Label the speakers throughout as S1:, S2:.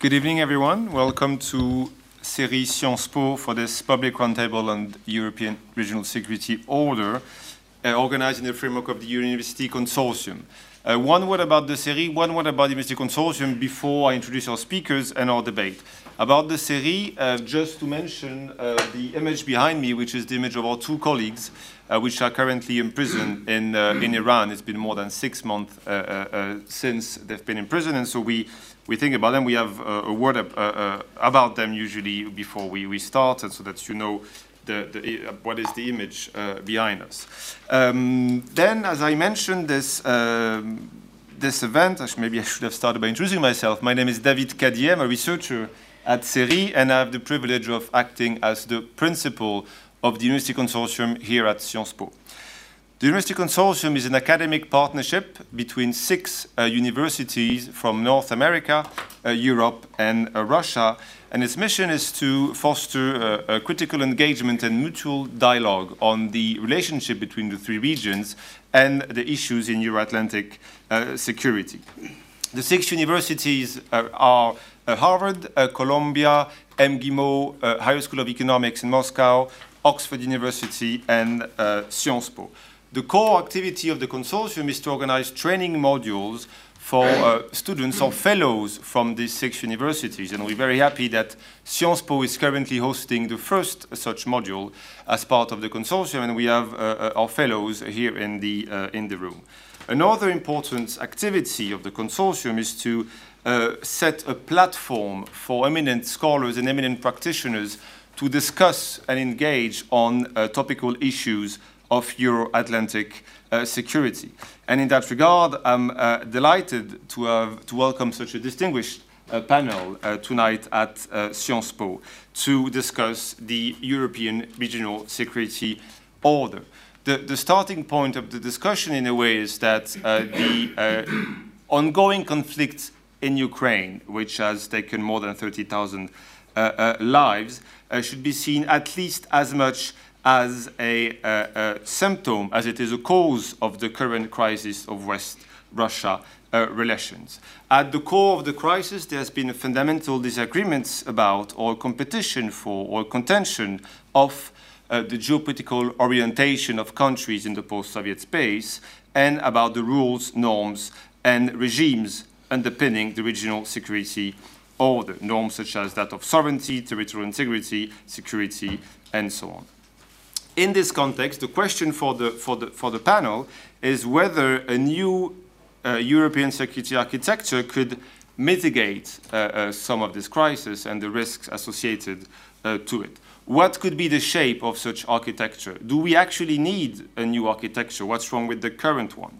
S1: Good evening, everyone. Welcome to CERI Sciences Po for this public roundtable on European Regional Security Order, uh, organized in the framework of the University Consortium. Uh, one word about the CERI, one word about the University Consortium before I introduce our speakers and our debate. About the CERI, uh, just to mention uh, the image behind me, which is the image of our two colleagues, uh, which are currently imprisoned in, uh, in Iran. It's been more than six months since they've been in prison, and so we we think about them. We have uh, a word uh, uh, about them usually before we, we start, and so that you know the, the, what is the image uh, behind us. Um, then, as I mentioned, this, um, this event, maybe I should have started by introducing myself. My name is David Cadier, I'm a researcher at CERI, and I have the privilege of acting as the principal of the University Consortium here at Sciences Po. The University Consortium is an academic partnership between six uh, universities from North America, uh, Europe, and uh, Russia, and its mission is to foster uh, critical engagement and mutual dialogue on the relationship between the three regions and the issues in Euro-Atlantic uh, security. The six universities uh, are Harvard, Columbia, MGIMO, Higher School of Economics in Moscow, Oxford University, and Sciences Po. The core activity of the consortium is to organize training modules for uh, students or fellows from these six universities. And we're very happy that Sciences Po is currently hosting the first such module as part of the consortium, and we have uh, uh our fellows here in the, uh, in the room. Another important activity of the consortium is to uh, set a platform for eminent scholars and eminent practitioners to discuss and engage on uh, topical issues of Euro-Atlantic uh, security. And in that regard, I'm uh, delighted to, have, to welcome such a distinguished uh, panel uh, tonight at uh, Sciences Po to discuss the European Regional Security Order. The, the, starting point of the discussion, in a way, is that uh, the ongoing conflict in Ukraine, which has taken more than 30,000 lives, should be seen at least as much as a, a, a, symptom, as it is a cause of the current crisis of West Russia uh, relations. At the core of the crisis, there has been a fundamental disagreements about or competition for or contention of uh, the geopolitical orientation of countries in the post-Soviet space and about the rules, norms, and regimes underpinning the regional security order, norms such as that of sovereignty, territorial integrity, security, and so on in this context, the question for the, for the, for the panel is whether a new uh, European security architecture could mitigate uh, uh, some of this crisis and the risks associated uh, to it. What could be the shape of such architecture? Do we actually need a new architecture? What's wrong with the current one?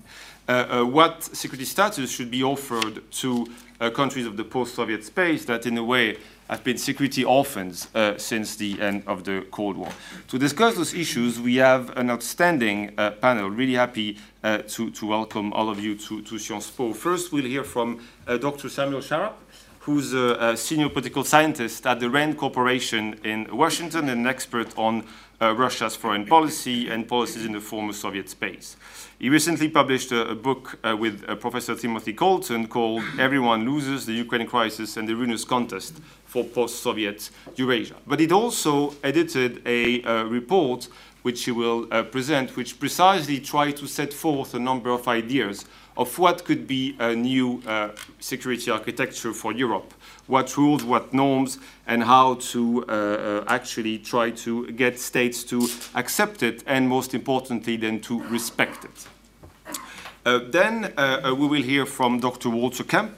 S1: Uh, uh, what security status should be offered to countries of the post-Soviet space that in a way have been security orphans uh, since the end of the Cold War. To discuss those issues, we have an outstanding uh, panel. Really happy uh, to, to welcome all of you to, to Sciences Po. First, we'll hear from uh, Dr. Samuel Charap, who's a, a, senior political scientist at the RAND Corporation in Washington and an expert on uh, Russia's foreign policy and policies in the former Soviet space. He recently published a, a book uh, with Professor Timothy Colton called Everyone Loses, the Ukraine Crisis and the Ruinous Contest for Post-Soviet Eurasia. But it also edited a uh, report which he will uh, present, which precisely tried to set forth a number of ideas of what could be a new uh, security architecture for Europe, what rules, what norms, and how to uh, uh, actually try to get states to accept it, and most importantly, then to respect it. Uh, then uh, we will hear from Dr. Walter Kemp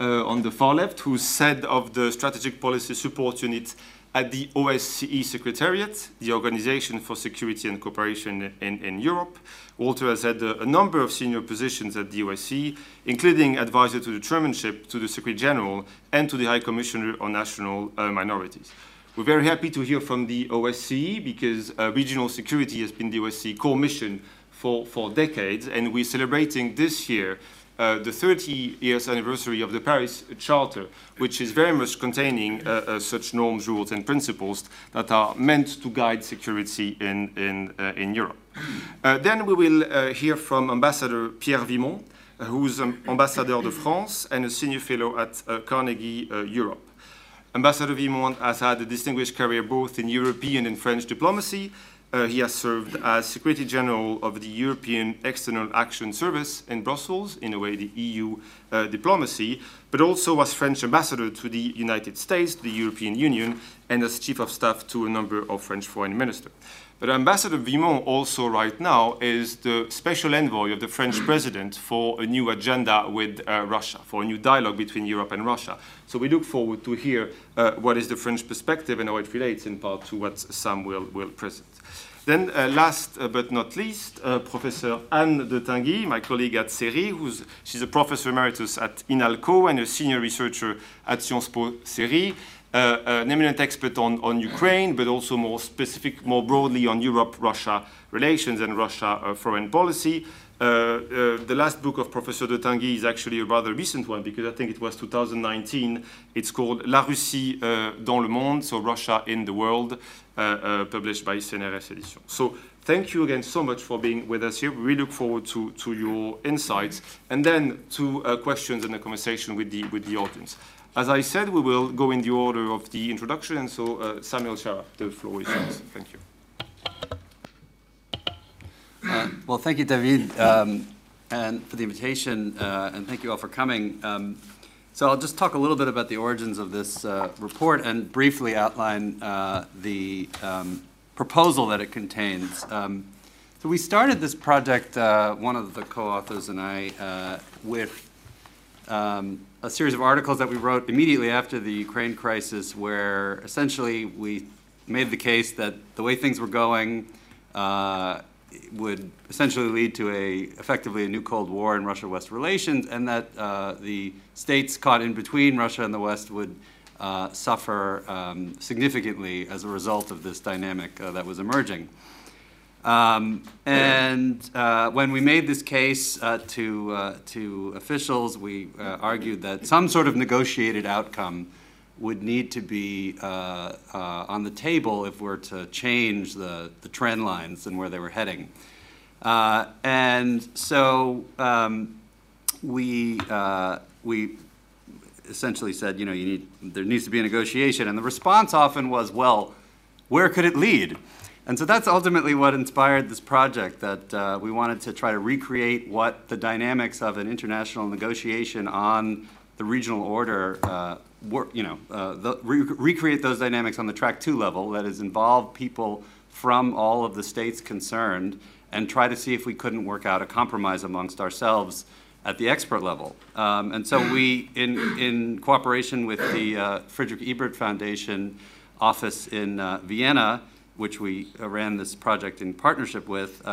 S1: uh, on the far left, who's head of the Strategic Policy Support Unit at the OSCE Secretariat, the Organization for Security and Cooperation in, in Europe. Walter has had a, a, number of senior positions at the OSCE, including advisor to the chairmanship, to the Secretary General, and to the High Commissioner on National uh, Minorities. We're very happy to hear from the OSCE because uh, regional security has been the OSCE core mission for, for decades, and we're celebrating this year uh, the 30 years anniversary of the Paris Charter, which is very much containing uh, uh, such norms, rules, and principles that are meant to guide security in, in, uh, in Europe. Uh, then we will uh, hear from Ambassador Pierre Vimont, who's an ambassador de France and a senior fellow at Carnegie Europe. Ambassador Vimont has had a distinguished career both in European and French diplomacy. Uh, he has served as Secretary General of the European External Action Service in Brussels, in a way the EU uh, diplomacy, but also as French ambassador to the United States, the European Union, and as Chief of Staff to a number of French foreign ministers. But Ambassador Vimont also right now is the special envoy of the French president for a new agenda with uh, Russia, for a new dialogue between Europe and Russia. So we look forward to hear uh, what is the French perspective and how it relates in part to what Sam will, will present. Then uh, last uh, but not least, uh, Professor Anne de Tinguy, my colleague at CERI, who's, she's a professor emeritus at INALCO and a senior researcher at Sciences Po CERI. Uh, an eminent expert on, on Ukraine, but also more specific, more broadly on Europe-Russia relations and Russia uh, foreign policy. Uh, uh, the last book of Professor de Tinguy is actually a rather recent one because I think it was 2019. It's called La Russie uh, dans le monde, so Russia in the world, uh, published by CNRS Edition. So thank you again so much for being with us here. We look forward to, to your insights and then to questions and a conversation with the, with the audience. As I said, we will go in the order of the introduction, and so uh, Samuel Charap, the floor is yours. Thank you.
S2: Uh, well, thank you, David, um, and for the invitation, uh, and thank you all for coming. Um, so I'll just talk a little bit about the origins of this uh, report and briefly outline uh, the um, proposal that it contains. Um, so we started this project, uh, one of the co-authors and I, with um, a series of articles that we wrote immediately after the Ukraine crisis, where essentially we made the case that the way things were going uh, would essentially lead to a effectively a new Cold War in Russia-West relations, and that uh, the states caught in between Russia and the West would uh, suffer um, significantly as a result of this dynamic uh, that was emerging. Um, and uh, when we made this case uh, to, uh, to officials, we argued that some sort of negotiated outcome would need to be uh, uh, on the table if we're to change the, the trend lines and where they were heading. and so um, we, we essentially said, you know, you need, there needs to be a negotiation. And the response often was, well, where could it lead? And so that's ultimately what inspired this project, that uh, we wanted to try to recreate what the dynamics of an international negotiation on the regional order, uh, were, you know, uh, the, re recreate those dynamics on the track two level, that is involve people from all of the states concerned and try to see if we couldn't work out a compromise amongst ourselves at the expert level. Um, and so we, in, in cooperation with the uh, Friedrich Ebert Foundation office in uh, Vienna, which we uh, ran this project in partnership with,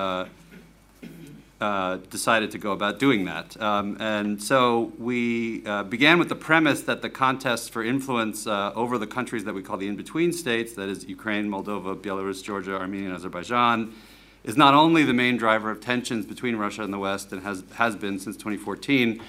S2: uh, decided to go about doing that. Um, and so we uh, began with the premise that the contest for influence uh, over the countries that we call the in-between states, that is Ukraine, Moldova, Belarus, Georgia, Armenia, and Azerbaijan, is not only the main driver of tensions between Russia and the West and has, has been since 2014,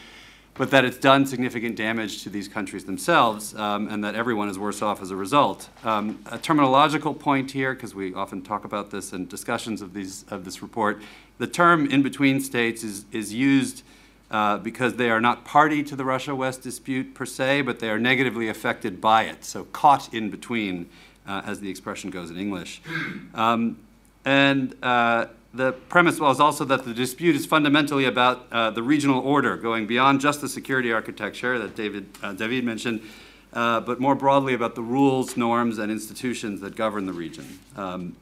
S2: but that it's done significant damage to these countries themselves um, and that everyone is worse off as a result. Um, a terminological point here, because we often talk about this in discussions of, these, of this report, the term in between states is, is used uh, because they are not party to the Russia-West dispute per se, but they are negatively affected by it, so caught in between, uh, as the expression goes in English. Um, and uh, the premise was also that the dispute is fundamentally about uh, the regional order, going beyond just the security architecture that David, uh, David mentioned, uh, but more broadly about the rules, norms, and institutions that govern the region. Um,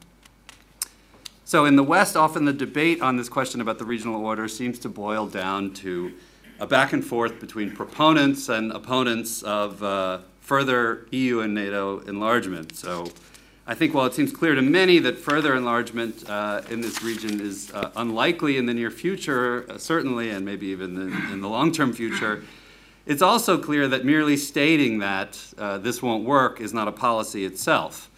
S2: so in the West, often the debate on this question about the regional order seems to boil down to a back and forth between proponents and opponents of uh, further EU and NATO enlargement. So I think while it seems clear to many that further enlargement uh, in this region is uh, unlikely in the near future, uh, certainly, and maybe even in, in the long term future, it's also clear that merely stating that uh, this won't work is not a policy itself.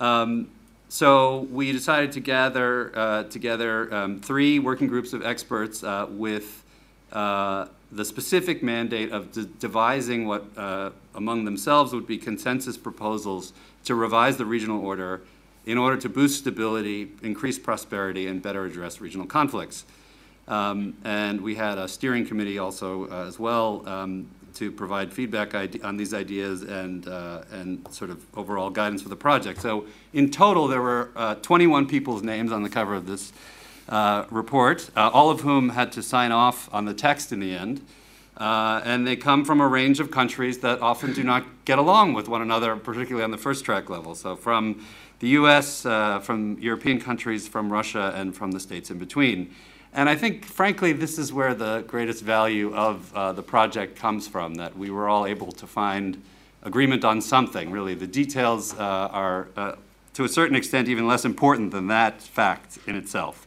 S2: Um, so we decided to gather uh, together um, three working groups of experts uh, with the specific mandate of de devising what among themselves would be consensus proposals to revise the regional order in order to boost stability, increase prosperity, and better address regional conflicts. Um, and we had a steering committee also uh, as well um, to provide feedback on these ideas and, uh, and sort of overall guidance for the project. So in total, there were uh, 21 people's names on the cover of this uh, report, uh, all of whom had to sign off on the text in the end. Uh, and they come from a range of countries that often do not get along with one another, particularly on the first track level. So from the US, uh, from European countries, from Russia, and from the states in between. And I think, frankly, this is where the greatest value of uh, the project comes from, that we were all able to find agreement on something, really. The details uh, are, uh, to a certain extent, even less important than that fact in itself.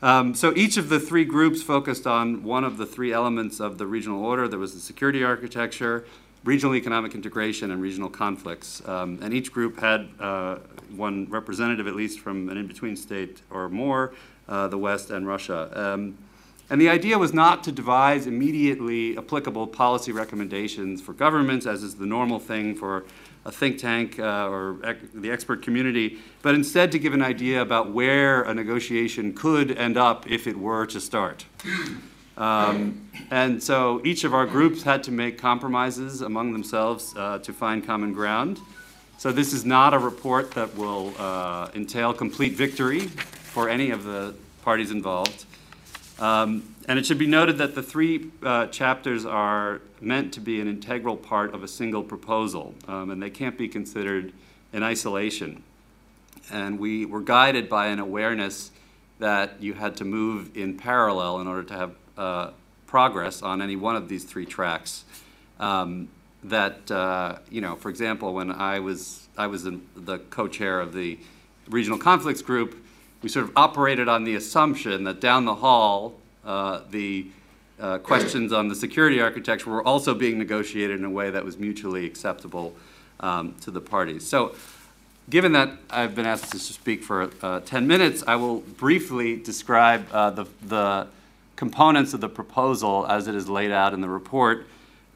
S2: Um, so each of the three groups focused on one of the three elements of the regional order. There was the security architecture, regional economic integration, and regional conflicts. Um, and each group had uh, one representative, at least from an in-between state or more, uh, the West and Russia. Um, and the idea was not to devise immediately applicable policy recommendations for governments, as is the normal thing for a think tank uh, or ec the expert community, but instead to give an idea about where a negotiation could end up if it were to start. Um, and so each of our groups had to make compromises among themselves uh, to find common ground. So this is not a report that will uh, entail complete victory for any of the parties involved. Um, and it should be noted that the three uh, chapters are meant to be an integral part of a single proposal, um, and they can't be considered in isolation. And we were guided by an awareness that you had to move in parallel in order to have uh, progress on any one of these three tracks. Um, that, uh, you know, for example, when I was, I was the co-chair of the regional conflicts group, we sort of operated on the assumption that down the hall, uh, the uh, questions on the security architecture were also being negotiated in a way that was mutually acceptable um, to the parties. So given that I've been asked to speak for uh, 10 minutes, I will briefly describe uh, the, the components of the proposal as it is laid out in the report.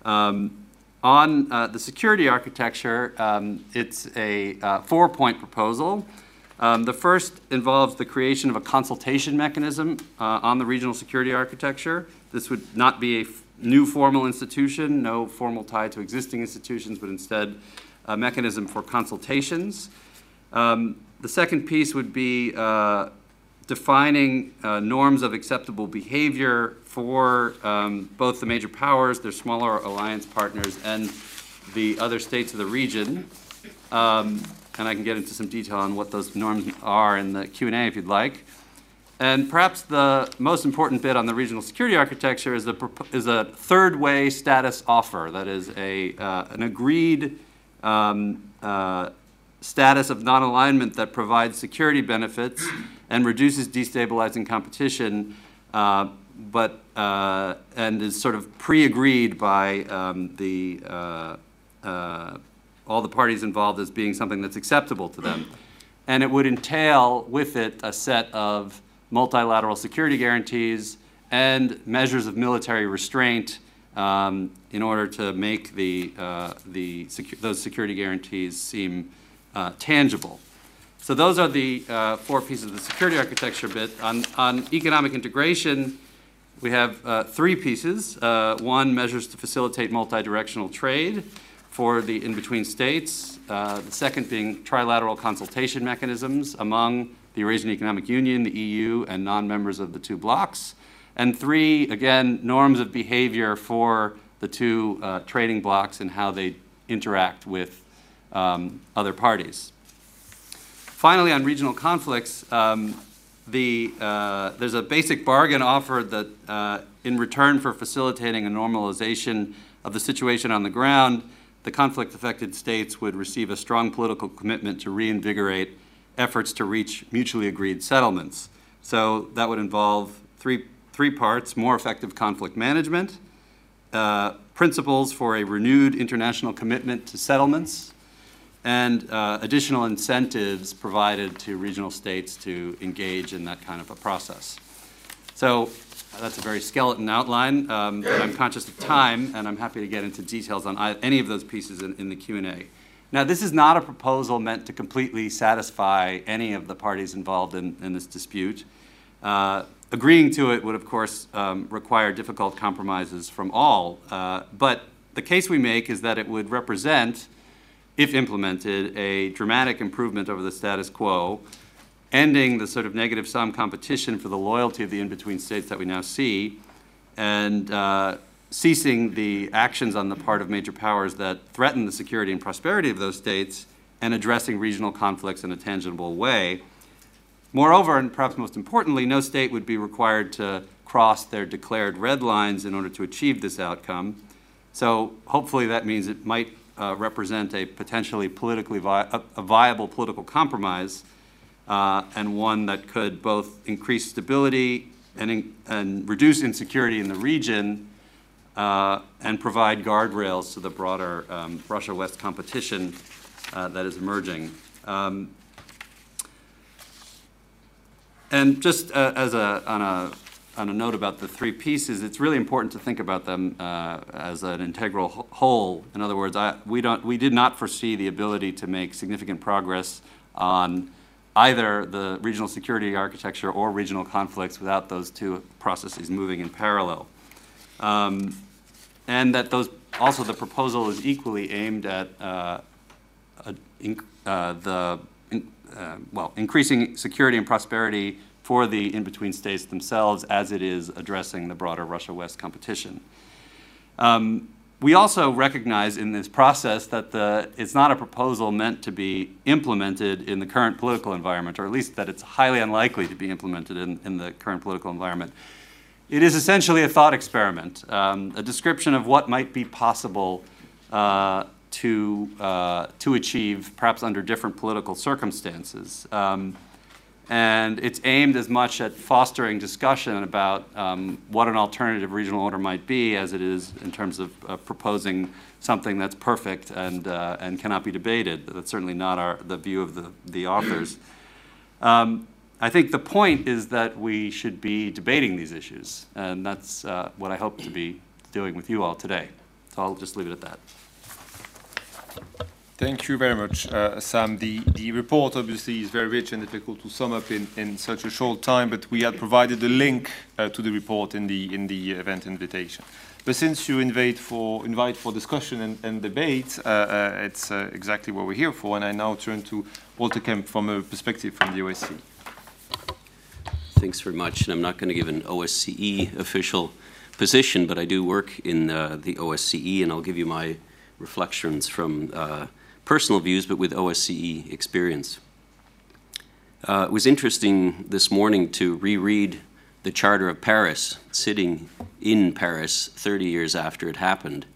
S2: Um, on uh, the security architecture, um, it's a uh, four-point proposal. Um, the first involves the creation of a consultation mechanism uh, on the regional security architecture. This would not be a new formal institution, no formal tie to existing institutions, but instead a mechanism for consultations. Um, the second piece would be uh, defining uh, norms of acceptable behavior for um, both the major powers, their smaller alliance partners, and the other states of the region. Um, and I can get into some detail on what those norms are in the Q&A if you'd like. And perhaps the most important bit on the regional security architecture is, a, is a third way status offer, that is a, uh, an agreed um, uh, status of non-alignment that provides security benefits and reduces destabilizing competition, uh, but uh, and is sort of pre-agreed by um, the uh, uh, all the parties involved as being something that's acceptable to them. And it would entail with it a set of multilateral security guarantees and measures of military restraint um, in order to make the, uh, the secu those security guarantees seem uh, tangible. So those are the uh, four pieces of the security architecture bit. On, on economic integration, we have uh, three pieces. Uh, one, measures to facilitate multidirectional trade for the in-between states. Uh, the second being trilateral consultation mechanisms among the Eurasian Economic Union, the EU, and non-members of the two blocs. And three, again, norms of behavior for the two uh, trading blocs and how they interact with um, other parties. Finally, on regional conflicts, um, the, uh, there's a basic bargain offered that uh, in return for facilitating a normalization of the situation on the ground, the conflict-affected states would receive a strong political commitment to reinvigorate efforts to reach mutually agreed settlements. So that would involve three, three parts, more effective conflict management, uh, principles for a renewed international commitment to settlements, and uh, additional incentives provided to regional states to engage in that kind of a process. So that's a very skeleton outline, um, but I'm conscious of time, and I'm happy to get into details on any of those pieces in, in the Q&A. Now, this is not a proposal meant to completely satisfy any of the parties involved in, in this dispute. Uh, agreeing to it would, of course, um, require difficult compromises from all. Uh, but the case we make is that it would represent, if implemented, a dramatic improvement over the status quo, ending the sort of negative sum competition for the loyalty of the in-between states that we now see, and uh, ceasing the actions on the part of major powers that threaten the security and prosperity of those states, and addressing regional conflicts in a tangible way. Moreover, and perhaps most importantly, no state would be required to cross their declared red lines in order to achieve this outcome. So hopefully that means it might uh, represent a potentially politically vi a, a, viable political compromise uh, and one that could both increase stability and, in, and reduce insecurity in the region uh, and provide guardrails to the broader um, Russia-West competition uh, that is emerging. Um, and just uh, as a on a on a note about the three pieces, it's really important to think about them uh, as an integral whole. In other words, I, we don't we did not foresee the ability to make significant progress on either the regional security architecture or regional conflicts without those two processes moving in parallel. Um, and that those also the proposal is equally aimed at uh, a, uh, the uh, well, increasing security and prosperity for the in-between states themselves as it is addressing the broader Russia-West competition. Um, we also recognize in this process that the, it's not a proposal meant to be implemented in the current political environment, or at least that it's highly unlikely to be implemented in, in the current political environment. It is essentially a thought experiment, um, a description of what might be possible uh, to, uh, to achieve, perhaps under different political circumstances. Um, and it's aimed as much at fostering discussion about um, what an alternative regional order might be as it is in terms of uh, proposing something that's perfect and, uh, and cannot be debated. That's certainly not our, the view of the, the authors. Um, I think the point is that we should be debating these issues, and that's uh, what I hope to be doing with you all today. So I'll just leave it at that.
S1: Thank you very much, uh, Sam. The, the report obviously is very rich and difficult to sum up in, in such a short time, but we had provided a link uh, to the report in the, in the event invitation. But since you invite for, invite for discussion and, and debate, uh, uh it's uh, exactly what we're here for, and I now turn to Walter Kemp from a perspective from the OSCE.
S3: Thanks very much, and I'm not going to give an OSCE official position, but I do work in uh, the OSCE, and I'll give you my reflections from personal views, but with OSCE experience. Uh, it was interesting this morning to reread the Charter of Paris, sitting in Paris 30 years after it happened.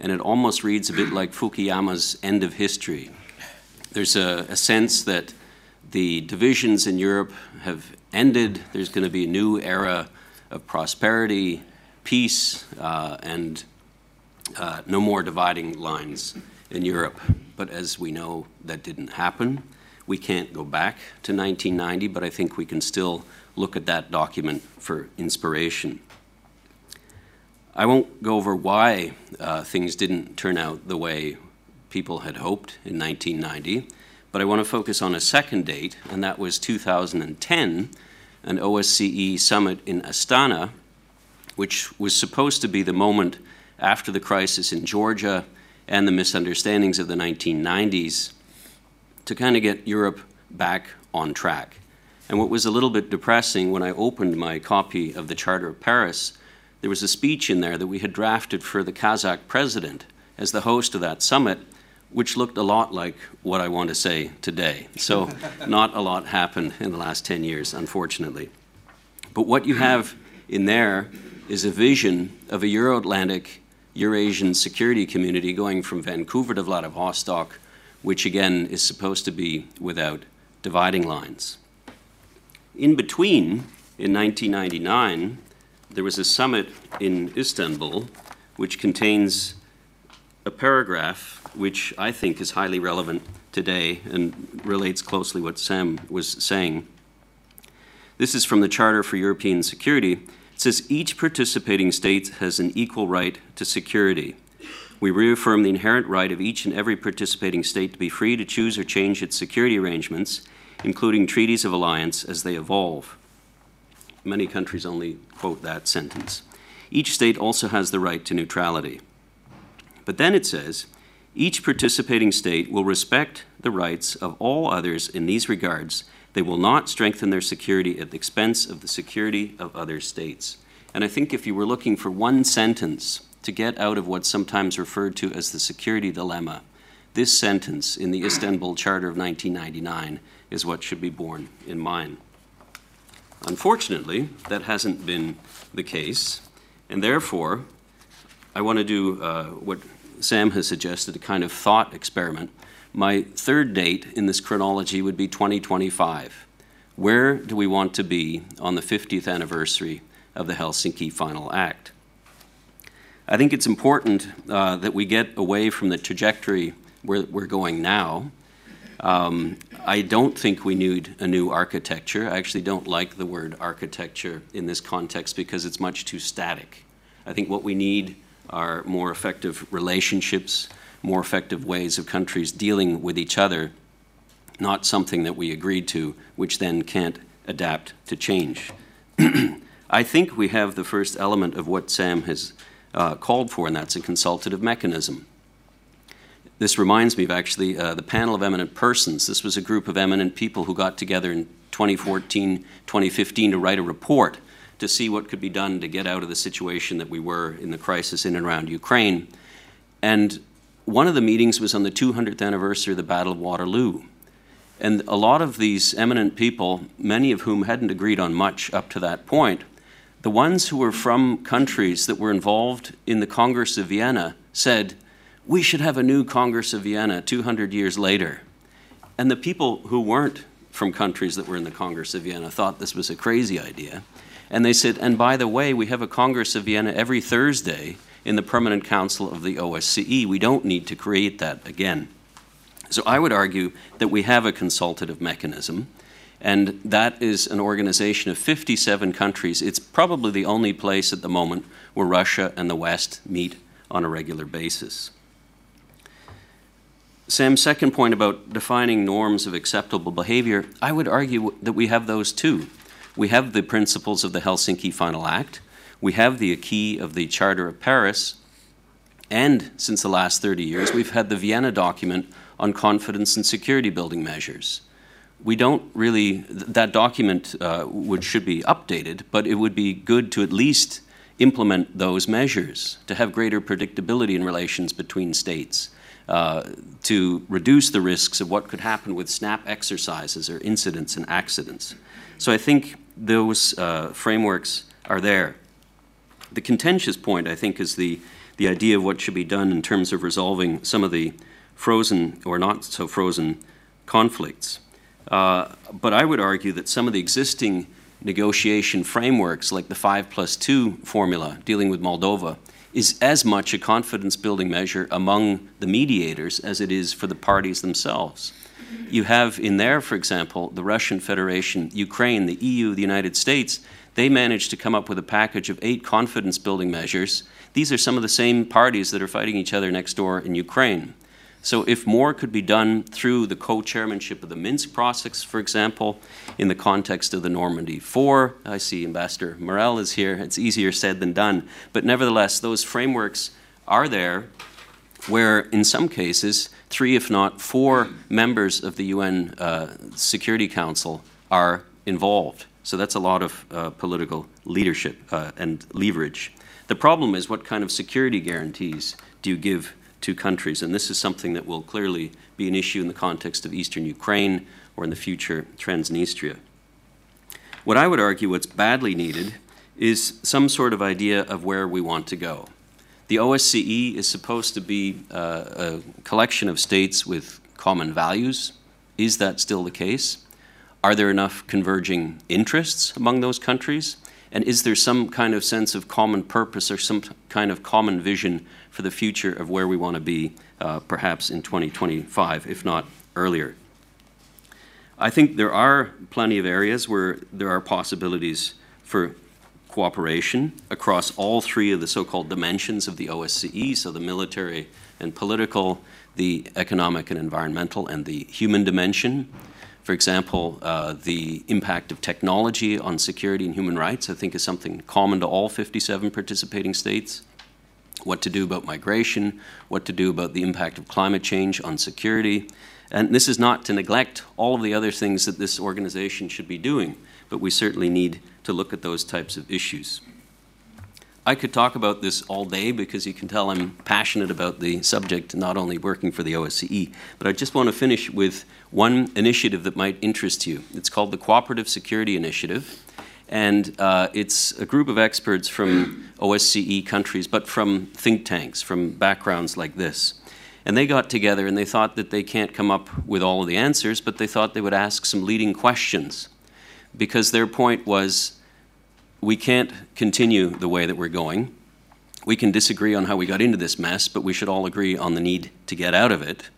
S3: And it almost reads a bit like Fukuyama's End of History. There's a, a sense that the divisions in Europe have ended. There's going to be a new era of prosperity, peace, uh, and uh, no more dividing lines in Europe. But as we know, that didn't happen. We can't go back to 1990, but I think we can still look at that document for inspiration. I won't go over why uh, things didn't turn out the way people had hoped in 1990, but I want to focus on a second date, and that was 2010, an OSCE summit in Astana, which was supposed to be the moment after the crisis in Georgia and the misunderstandings of the 1990s to kind of get Europe back on track. And what was a little bit depressing when I opened my copy of the Charter of Paris, there was a speech in there that we had drafted for the Kazakh president as the host of that summit, which looked a lot like what I want to say today. So, not a lot happened in the last 10 years, unfortunately. But what you have in there is a vision of a Euro Atlantic Eurasian security community going from Vancouver to Vladivostok, which again is supposed to be without dividing lines. In between, in 1999, there was a summit in Istanbul which contains a paragraph which I think is highly relevant today and relates closely what Sam was saying. This is from the Charter for European Security, it says each participating state has an equal right to security. We reaffirm the inherent right of each and every participating state to be free to choose or change its security arrangements, including treaties of alliance as they evolve. many countries only quote that sentence. Each state also has the right to neutrality. But then it says, each participating state will respect the rights of all others in these regards. They will not strengthen their security at the expense of the security of other states. And I think if you were looking for one sentence to get out of what's sometimes referred to as the security dilemma, this sentence in the Istanbul Charter of 1999 is what should be borne in mind. Unfortunately, that hasn't been the case, and therefore, I want to do uh, what Sam has suggested a kind of thought experiment. My third date in this chronology would be 2025. Where do we want to be on the 50th anniversary of the Helsinki Final Act? I think it's important uh, that we get away from the trajectory where we're going now. Um, I don't think we need a new architecture. I actually don't like the word architecture in this context because it's much too static. I think what we need are more effective relationships, more effective ways of countries dealing with each other, not something that we agreed to, which then can't adapt to change. I think we have the first element of what Sam has uh, called for, and that's a consultative mechanism. This reminds me of actually uh, the panel of eminent persons. This was a group of eminent people who got together in 2014, 2015 to write a report to see what could be done to get out of the situation that we were in the crisis in and around Ukraine. And one of the meetings was on the 200th anniversary of the Battle of Waterloo. And a lot of these eminent people, many of whom hadn't agreed on much up to that point, the ones who were from countries that were involved in the Congress of Vienna said, we should have a new Congress of Vienna 200 years later. And the people who weren't from countries that were in the Congress of Vienna thought this was a crazy idea. And they said, and by the way, we have a Congress of Vienna every Thursday in the Permanent Council of the OSCE. We don't need to create that again. So I would argue that we have a consultative mechanism, and that is an organization of 57 countries. It's probably the only place at the moment where Russia and the West meet on a regular basis. Sam's second point about defining norms of acceptable behavior, I would argue that we have those too. We have the principles of the Helsinki Final Act, we have the acquis of the Charter of Paris, and since the last 30 years, we've had the Vienna document on confidence and security building measures. We don't really, that document uh, would, should be updated, but it would be good to at least implement those measures to have greater predictability in relations between states. Uh, to reduce the risks of what could happen with snap exercises or incidents and accidents. So I think those uh, frameworks are there. The contentious point, I think, is the, the idea of what should be done in terms of resolving some of the frozen or not so frozen conflicts. Uh, but I would argue that some of the existing negotiation frameworks, like the 5 plus 2 formula dealing with Moldova, is as much a confidence building measure among the mediators as it is for the parties themselves. You have in there, for example, the Russian Federation, Ukraine, the EU, the United States. They managed to come up with a package of eight confidence building measures. These are some of the same parties that are fighting each other next door in Ukraine. So, if more could be done through the co chairmanship of the Minsk process, for example, in the context of the Normandy Four, I see Ambassador Morel is here. It's easier said than done. But nevertheless, those frameworks are there where, in some cases, three, if not four, members of the UN uh, Security Council are involved. So that's a lot of uh, political leadership uh, and leverage. The problem is what kind of security guarantees do you give to countries? And this is something that will clearly be an issue in the context of eastern Ukraine or in the future Transnistria. What I would argue what's badly needed is some sort of idea of where we want to go. The OSCE is supposed to be uh, a collection of states with common values. Is that still the case? Are there enough converging interests among those countries? And is there some kind of sense of common purpose or some kind of common vision for the future of where we want to be, uh, perhaps in 2025, if not earlier? I think there are plenty of areas where there are possibilities for cooperation across all three of the so-called dimensions of the OSCE, so the military and political, the economic and environmental, and the human dimension. For example, uh, the impact of technology on security and human rights, I think, is something common to all 57 participating states. What to do about migration, what to do about the impact of climate change on security. And this is not to neglect all of the other things that this organization should be doing, but we certainly need to look at those types of issues. I could talk about this all day because you can tell I'm passionate about the subject, not only working for the OSCE, but I just want to finish with one initiative that might interest you. It's called the Cooperative Security Initiative, and uh, it's a group of experts from OSCE countries, but from think tanks, from backgrounds like this. And they got together and they thought that they can't come up with all of the answers, but they thought they would ask some leading questions. Because their point was we can't continue the way that we're going. We can disagree on how we got into this mess, but we should all agree on the need to get out of it.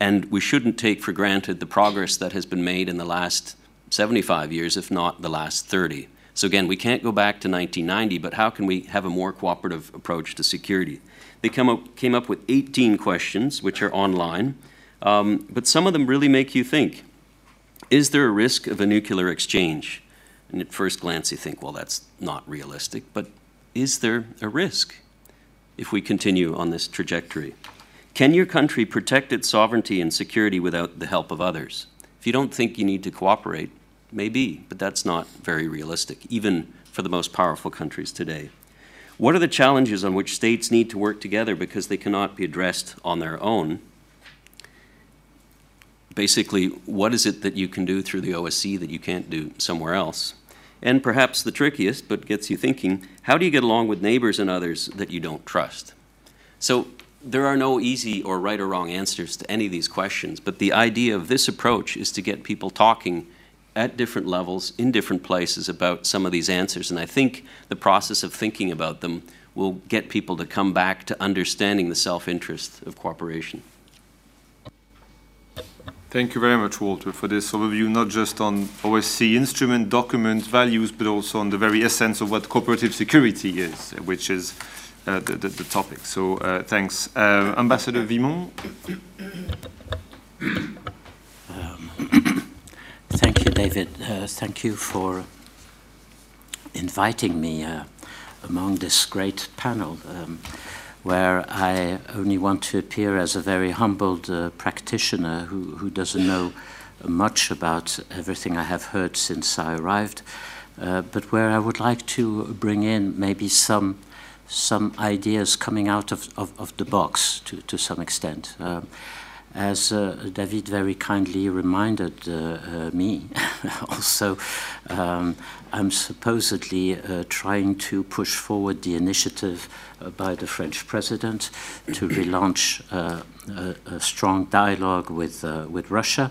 S3: And we shouldn't take for granted the progress that has been made in the last 75 years, if not the last 30. So again, we can't go back to 1990, but how can we have a more cooperative approach to security? They come up, came up with 18 questions, which are online, um, but some of them really make you think. Is there a risk of a nuclear exchange? And at first glance, you think, well, that's not realistic, but is there a risk if we continue on this trajectory? Can your country protect its sovereignty and security without the help of others? If you don't think you need to cooperate, maybe, but that's not very realistic, even for the most powerful countries today. What are the challenges on which states need to work together because they cannot be addressed on their own? Basically, what is it that you can do through the OSCE that you can't do somewhere else? And perhaps the trickiest, but gets you thinking, how do you get along with neighbors and others that you don't trust? So there are no easy or right or wrong answers to any of these questions, but the idea of this approach is to get people talking at different levels, in different places about some of these answers. And I think the process of thinking about them will get people to come back to understanding the self interest of cooperation.
S1: Thank you very much, Walter, for this overview, not just on OSCE instrument, documents, values, but also on the very essence of what cooperative security is, which is uh, the, the, the, topic. So uh, thanks. Uh, Ambassador Vimont.
S4: Um, thank you, David. Uh, thank you for inviting me uh, among this great panel. Um, where I only want to appear as a very humbled uh, practitioner who, who doesn't know much about everything I have heard since I arrived, uh, but where I would like to bring in maybe some some ideas coming out of, of, of the box to, to some extent. Um, as uh, David very kindly reminded uh, uh, me, also, um, I'm supposedly uh, trying to push forward the initiative uh, by the French president to relaunch uh, a, a, strong dialogue with, with Russia,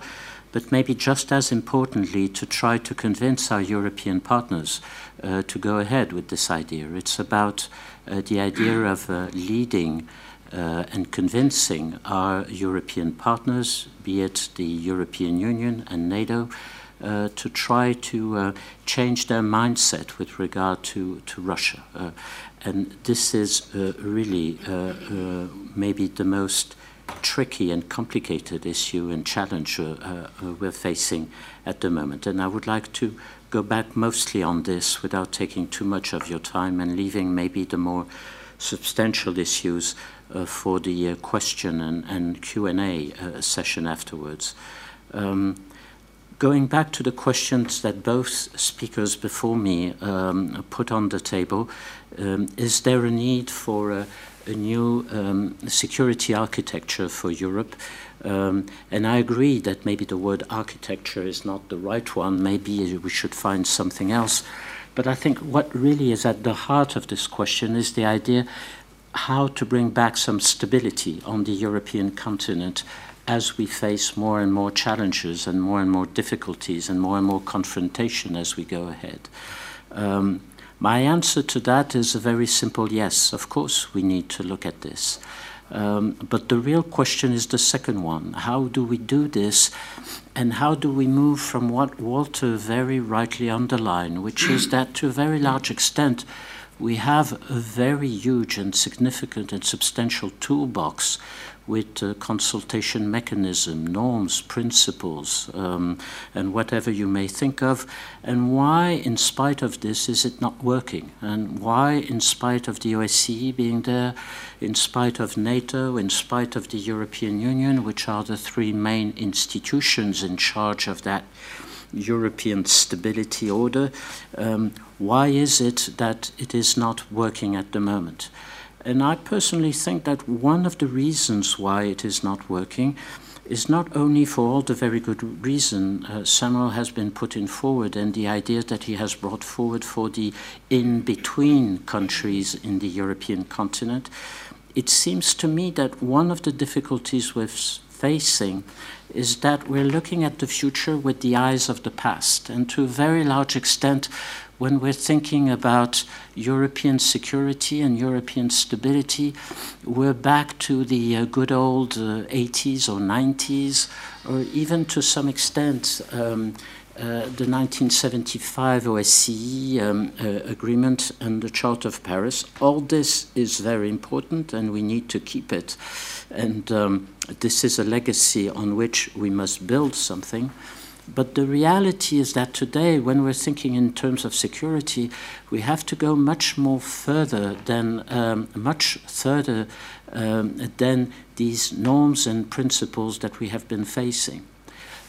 S4: but maybe just as importantly, to try to convince our European partners to go ahead with this idea. It's about the idea of leading uh, and convincing our European partners, be it the European Union and NATO, uh, to try to uh, change their mindset with regard to, to Russia. Uh, and this is uh, really uh, maybe the most tricky and complicated issue and challenge we're facing at the moment. And I would like to go back mostly on this without taking too much of your time and leaving maybe the more substantial issues for the uh, question and, and Q&A uh, session afterwards. Um, going back to the questions that both speakers before me um, put on the table, um, is there a need for a, a new um, security architecture for Europe? Um, and I agree that maybe the word architecture is not the right one. Maybe we should find something else. But I think what really is at the heart of this question is the idea how to bring back some stability on the European continent as we face more and more challenges and more and more difficulties and more and more confrontation as we go ahead. Um, my answer to that is a very simple yes. Of course, we need to look at this. Um, but the real question is the second one. How do we do this? And how do we move from what Walter very rightly underlined, which is that to a very large extent, we have a very huge and significant and substantial toolbox with uh, consultation mechanism, norms, principles, um, and whatever you may think of, and why, in spite of this, is it not working? And why, in spite of the OSCE being there, in spite of NATO, in spite of the European Union, which are the three main institutions in charge of that European stability order, um, why is it that it is not working at the moment? And I personally think that one of the reasons why it is not working is not only for all the very good reason uh, Samuel has been putting forward and the idea that he has brought forward for the in-between countries in the European continent, it seems to me that one of the difficulties we're facing is that we're looking at the future with the eyes of the past. And to a very large extent, when we're thinking about European security and European stability, we're back to the uh, good old uh, 80s or 90s, or even to some extent um, the 1975 OSCE um, uh, agreement and the Charter of Paris. All this is very important and we need to keep it. And um, this is a legacy on which we must build something. But the reality is that today, when we're thinking in terms of security, we have to go much more further than um, much further um, than these norms and principles that we have been facing.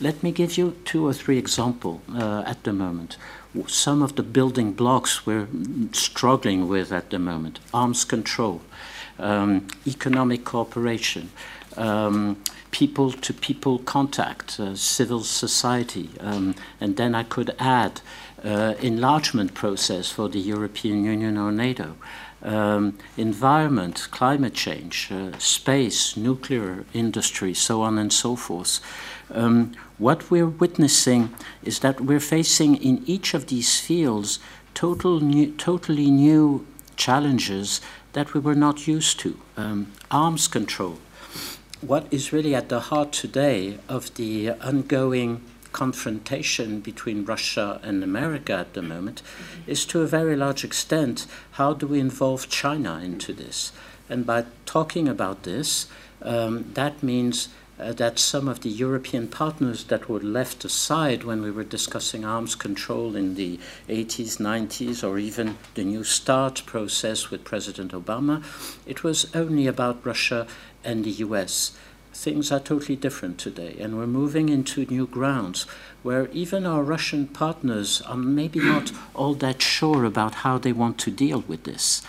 S4: Let me give you two or three examples uh, at the moment. Some of the building blocks we're struggling with at the moment arms control, um, economic cooperation, people to people contact, uh, civil society, um, and then I could add uh, enlargement process for the European Union or NATO. Um, environment, climate change, uh, space, nuclear industry, so on and so forth. Um, what we're witnessing is that we're facing in each of these fields total new, totally new challenges that we were not used to. Um, arms control. What is really at the heart today of the ongoing confrontation between Russia and America at the moment is to a very large extent how do we involve China into this? And by talking about this, um, that means uh, that some of the European partners that were left aside when we were discussing arms control in the 80s, 90s, or even the New START process with President Obama, it was only about Russia and the US. Things are totally different today, and we're moving into new grounds where even our Russian partners are maybe not all that sure about how they want to deal with this,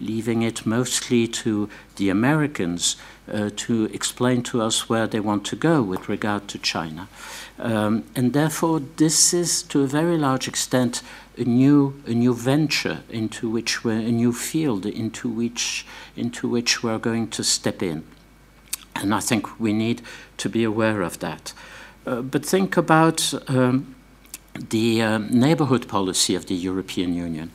S4: leaving it mostly to the Americans uh, to explain to us where they want to go with regard to China. Um, and therefore, this is to a very large extent a new, a new venture into which we're, a new field into which, into which we're going to step in. And I think we need to be aware of that. Uh, but think about um, the um, neighborhood policy of the European Union.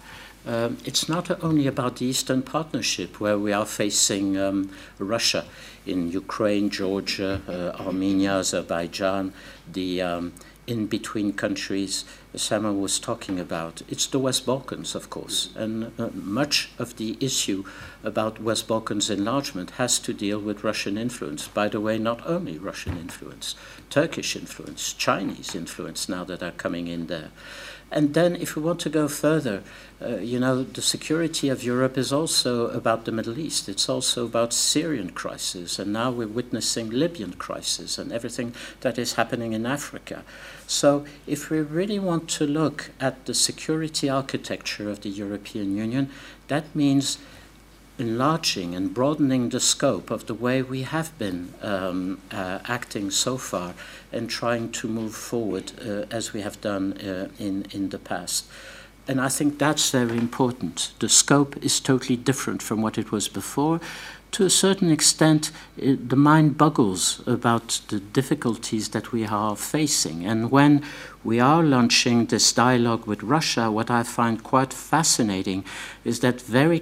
S4: Um, it's not only about the Eastern Partnership, where we are facing um, Russia in Ukraine, Georgia, uh, Armenia, Azerbaijan, the um, in between countries Samuel was talking about. It's the West Balkans, of course, and uh, much of the issue about West Balkans enlargement has to deal with Russian influence. By the way, not only Russian influence, Turkish influence, Chinese influence now that are coming in there. And then, if we want to go further, uh, you know, the security of Europe is also about the Middle East. It's also about Syrian crisis, and now we're witnessing Libyan crisis and everything that is happening in Africa. So, if we really want to look at the security architecture of the European Union, that means enlarging and broadening the scope of the way we have been um, uh, acting so far and trying to move forward uh, as we have done uh, in, in the past. And I think that's very important. The scope is totally different from what it was before. To a certain extent, it, the mind boggles about the difficulties that we are facing. And when we are launching this dialogue with Russia, what I find quite fascinating is that very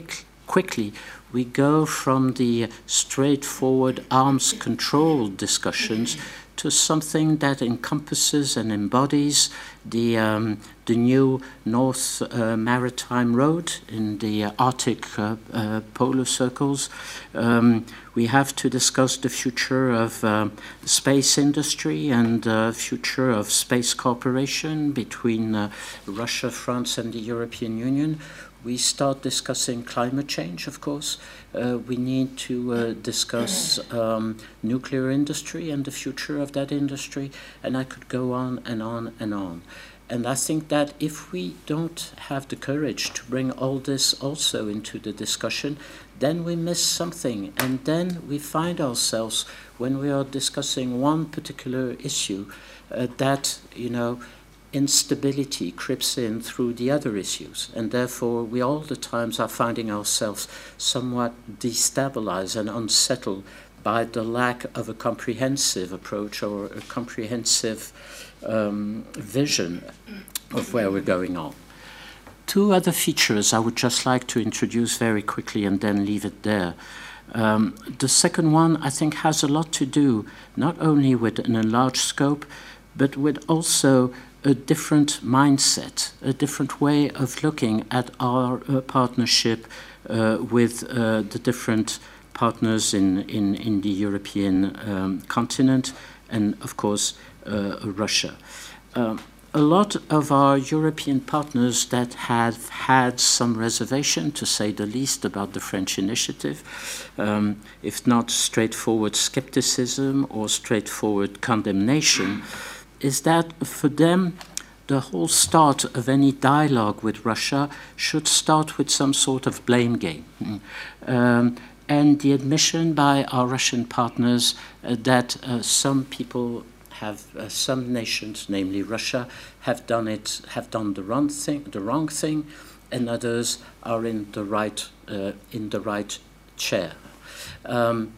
S4: quickly we go from the straightforward arms control discussions to something that encompasses and embodies the, um, the new North uh, Maritime Road in the Arctic uh, uh, polar circles. Um, we have to discuss the future of uh, space industry and the future of space cooperation between uh, Russia, France, and the European Union we start discussing climate change, of course. Uh, we need to uh, discuss um, nuclear industry and the future of that industry, and I could go on and on and on. And I think that if we don't have the courage to bring all this also into the discussion, then we miss something. And then we find ourselves, when we are discussing one particular issue, uh, that, you know, instability creeps in through the other issues, and therefore we all the times are finding ourselves somewhat destabilized and unsettled by the lack of a comprehensive approach or a comprehensive um, vision of where we're going on. Two other features I would just like to introduce very quickly and then leave it there. Um, the second one, I think, has a lot to do not only with an enlarged scope, but with also a different mindset, a different way of looking at our uh, partnership uh, with uh, the different partners in, in, in the European um, continent and, of course, uh, Russia. Um, a lot of our European partners that have had some reservation, to say the least, about the French initiative, um, if not straightforward skepticism or straightforward condemnation, is that for them, the whole start of any dialogue with Russia should start with some sort of blame game. Um, and the admission by our Russian partners uh, that uh, some people have, uh, some nations, namely Russia, have done it, have done the wrong thing, the wrong thing, and others are in the right, uh, in the right chair. Um,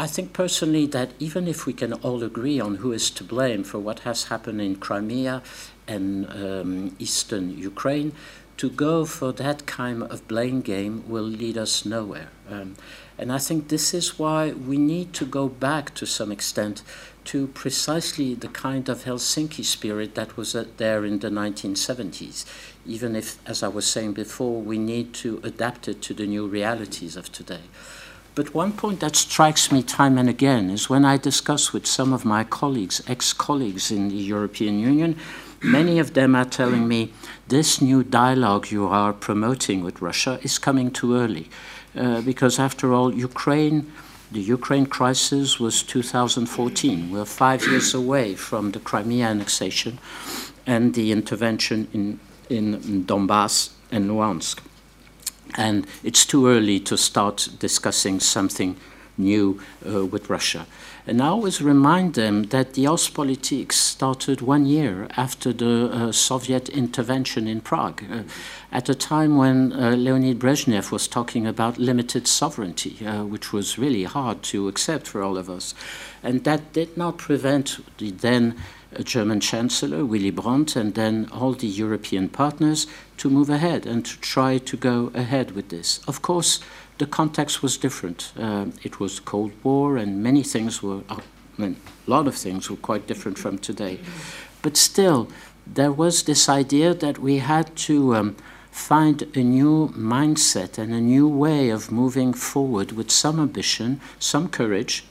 S4: I think personally that even if we can all agree on who is to blame for what has happened in Crimea and um, eastern Ukraine, to go for that kind of blame game will lead us nowhere. Um, and I think this is why we need to go back to some extent to precisely the kind of Helsinki spirit that was there in the 1970s, even if, as I was saying before, we need to adapt it to the new realities of today. But one point that strikes me time and again is when I discuss with some of my colleagues, ex colleagues in the European Union, many of them are telling me this new dialogue you are promoting with Russia is coming too early. Uh, because after all, Ukraine, the Ukraine crisis was 2014. We're five years away from the Crimea annexation and the intervention in, in Donbass and Luhansk. And it's too early to start discussing something new uh, with Russia. And I always remind them that the Ostpolitik started one year after the uh, Soviet intervention in Prague, uh, at a time when uh, Leonid Brezhnev was talking about limited sovereignty, uh, which was really hard to accept for all of us. And that did not prevent the then German Chancellor, Willy Brandt, and then all the European partners to move ahead and to try to go ahead with this. Of course, the context was different. Uh, it was the Cold War, and many things were, uh, I mean, a lot of things were quite different from today. But still, there was this idea that we had to um, find a new mindset and a new way of moving forward with some ambition, some courage,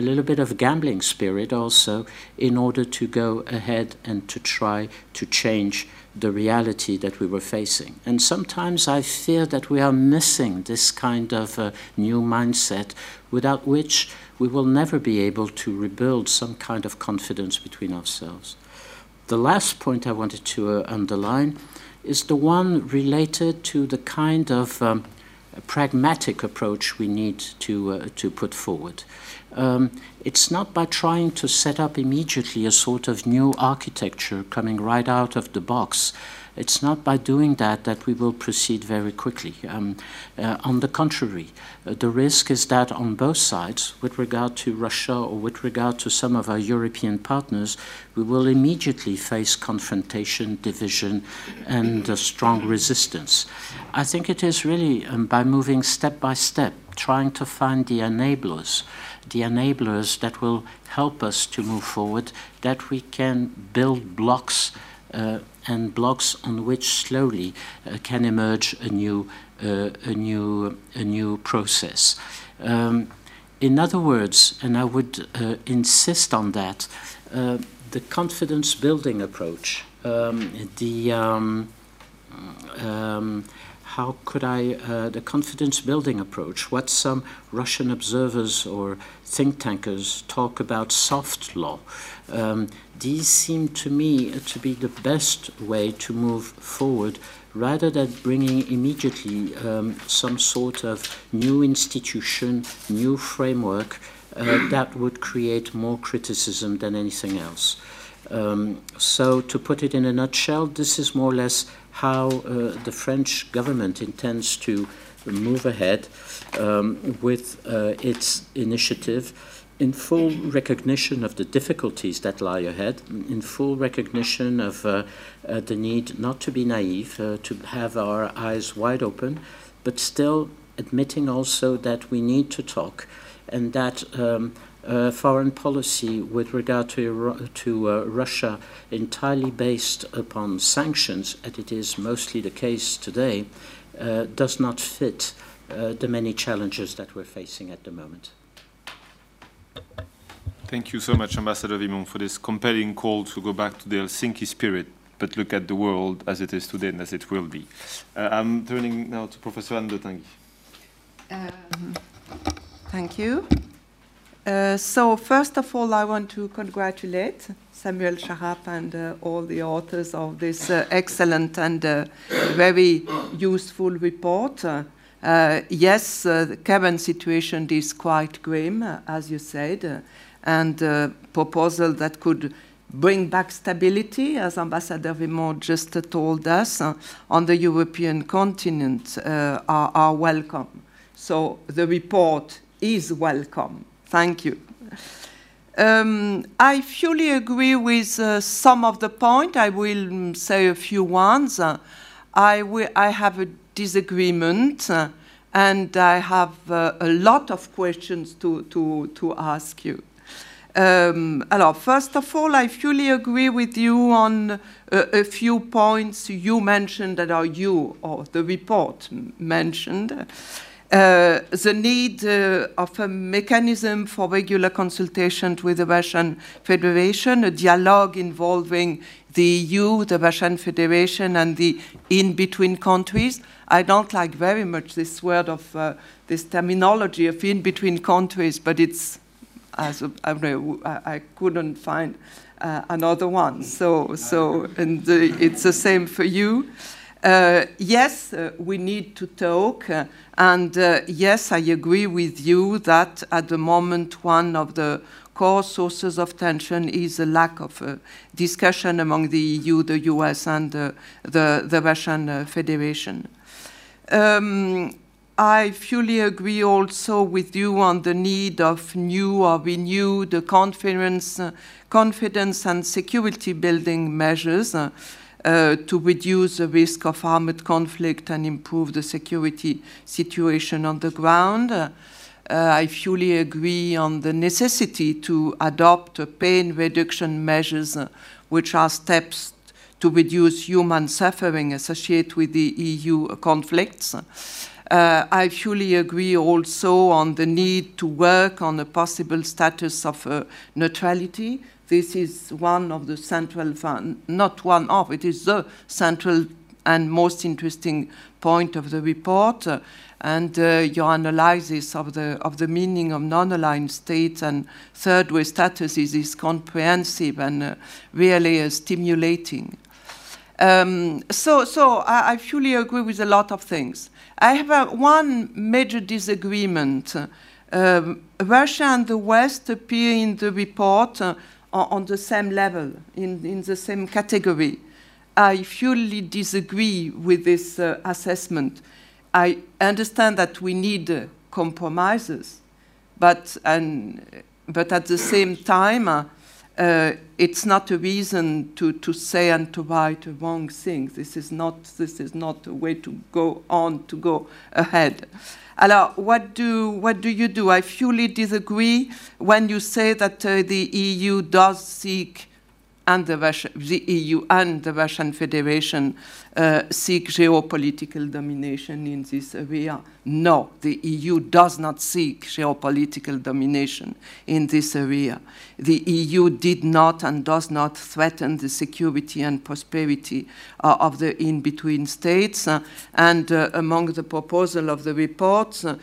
S4: a little bit of gambling spirit also in order to go ahead and to try to change the reality that we were facing. And sometimes I fear that we are missing this kind of uh, new mindset without which we will never be able to rebuild some kind of confidence between ourselves. The last point I wanted to uh, underline is the one related to the kind of um, pragmatic approach we need to, uh, to put forward um, it's not by trying to set up immediately a sort of new architecture coming right out of the box it's not by doing that that we will proceed very quickly. Um, uh, on the contrary, uh, the risk is that on both sides, with regard to Russia or with regard to some of our European partners, we will immediately face confrontation, division, and a strong resistance. I think it is really um, by moving step by step, trying to find the enablers, the enablers that will help us to move forward, that we can build blocks uh, and blocks on which slowly uh, can emerge a new, uh, a new, a new process. Um, in other words, and I would uh, insist on that, uh, the confidence building approach, um, the um, um, how could I, uh, the confidence building approach, what some Russian observers or think tankers talk about soft law. Um, these seem to me to be the best way to move forward rather than bringing immediately um, some sort of new institution, new framework uh, that would create more criticism than anything else. Um, so, to put it in a nutshell, this is more or less how uh, the French government intends to move ahead um, with uh, its initiative. In full recognition of the difficulties that lie ahead, in full recognition of uh, uh the need not to be naive, uh, to have our eyes wide open, but still admitting also that we need to talk and that um, uh, foreign policy with regard to, to uh, Russia entirely based upon sanctions, as it is mostly the case today, uh, does not fit uh, the many challenges that we're facing at the moment.
S1: Thank you so much, Ambassador Vimont, for this compelling call to go back to the Helsinki spirit, but look at the world as it is today and as it will be. Uh, I'm turning now to Professor Anne de Tinguy.
S5: Um, thank you. Uh, so first of all, I want to congratulate Samuel Charap and uh, all the authors of this uh, excellent and uh, very useful report. Uh, yes, the current situation is quite grim, as you said, and a proposal that could bring back stability, as Ambassador Vimont just told us, on the European continent are, are welcome. So the report is welcome. Thank you. Um, I fully agree with uh, some of the point. I will say a few ones. Uh, I, I have a disagreement uh, and I have uh, a lot of questions to, to, to ask you. Um, first of all, I fully agree with you on a, a, few points you mentioned that are you or the report mentioned. Uh, the need uh, of a mechanism for regular consultation with the Russian Federation, a dialogue involving the EU, the Russian Federation, and the in-between countries. I don't like very much this word of uh, this terminology of in-between countries, but it's as a, I, I, couldn't find uh, another one. So, so and it's the same for you. Uh, yes, uh, we need to talk, uh, and uh, yes, I agree with you that at the moment one of the core sources of tension is a lack of uh, discussion among the EU, the US, and the, the Russian Federation. Um, I fully agree also with you on the need of new or renewed confidence, confidence and security building measures. Uh, to reduce the risk of armed conflict and improve the security situation on the ground. Uh, I fully agree on the necessity to adopt pain reduction measures, uh, which are steps to reduce human suffering associated with the EU conflicts. Uh, I fully agree also on the need to work on a possible status of uh, neutrality this is one of the central, not one of, it is the central and most interesting point of the report. Uh, and uh, your analysis of the, of the meaning of non-aligned states and third way statuses is comprehensive and uh, really uh, stimulating. Um, so, so I, I, fully agree with a lot of things. I have one major disagreement. Um, Russia and the West appear in the report uh, on the same level, in, in the same category. I fully disagree with this uh, assessment. I understand that we need uh, compromises, but, and, but at the same time, uh, uh, it's not a reason to, to say and to write a wrong thing. This is not, this is not a way to go on, to go ahead. Alors, what do, what do you do? I fully disagree when you say that uh, the EU does seek and the, Russia, the EU and the Russian Federation uh, seek geopolitical domination in this area. No, the EU does not seek geopolitical domination in this area. The EU did not and does not threaten the security and prosperity uh, of the in-between states. Uh, and uh, among the proposal of the reports, uh,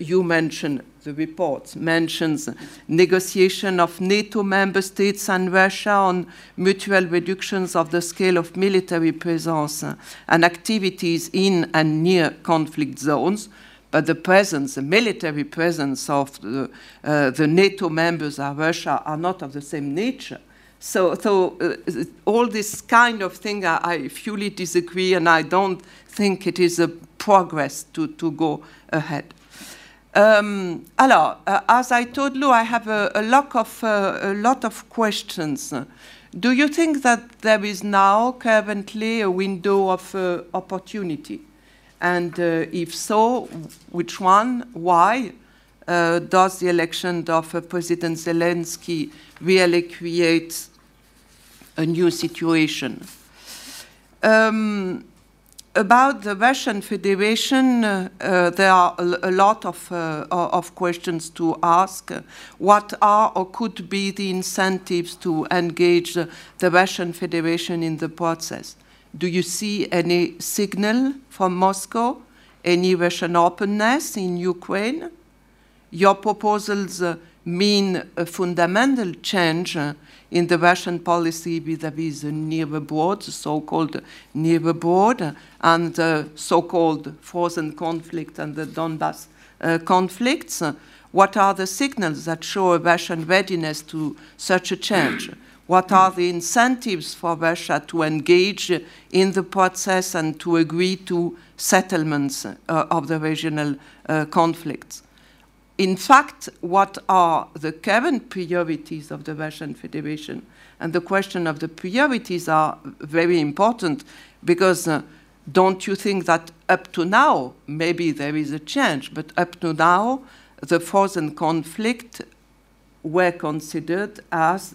S5: you mentioned the report mentions negotiation of NATO member states and Russia on mutual reductions of the scale of military presence and activities in and near conflict zones. But the presence, the military presence of the, uh, the NATO members and Russia are not of the same nature. So, so uh, all this kind of thing, I, I, fully disagree, and I don't think it is a progress to, to go ahead. Um, alors, uh, as I told you, I have a, a, lot, of, uh, a lot of questions. Do you think that there is now currently a window of uh, opportunity? And uh, if so, which one? Why? Uh, does the election of uh, President Zelensky really create a new situation? Um, about the Russian Federation, uh, uh, there are a, a lot of, uh, of, questions to ask. What are or could be the incentives to engage the Russian Federation in the process? Do you see any signal from Moscow, any Russian openness in Ukraine? Your proposals uh, mean a fundamental change in the Russian policy vis-à-vis the near abroad, the so-called near abroad, and the so-called frozen conflict and the Donbass uh, conflicts. What are the signals that show a Russian readiness to such a change? What are the incentives for Russia to engage in the process and to agree to settlements uh, of the regional uh, conflicts? In fact, what are the current priorities of the Russian Federation? And the question of the priorities are very important because uh, don't you think that up to now, maybe there is a change, but up to now, the frozen conflict were considered as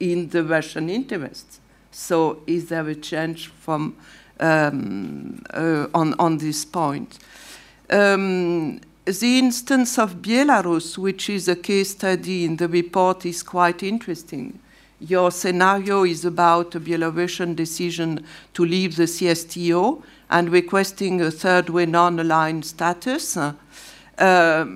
S5: in the Russian interests. So is there a change from um, uh, on, on this point? Um, the instance of Belarus, which is a case study in the report, is quite interesting. Your scenario is about a Belarusian decision to leave the CSTO and requesting a third way non-aligned status. Uh,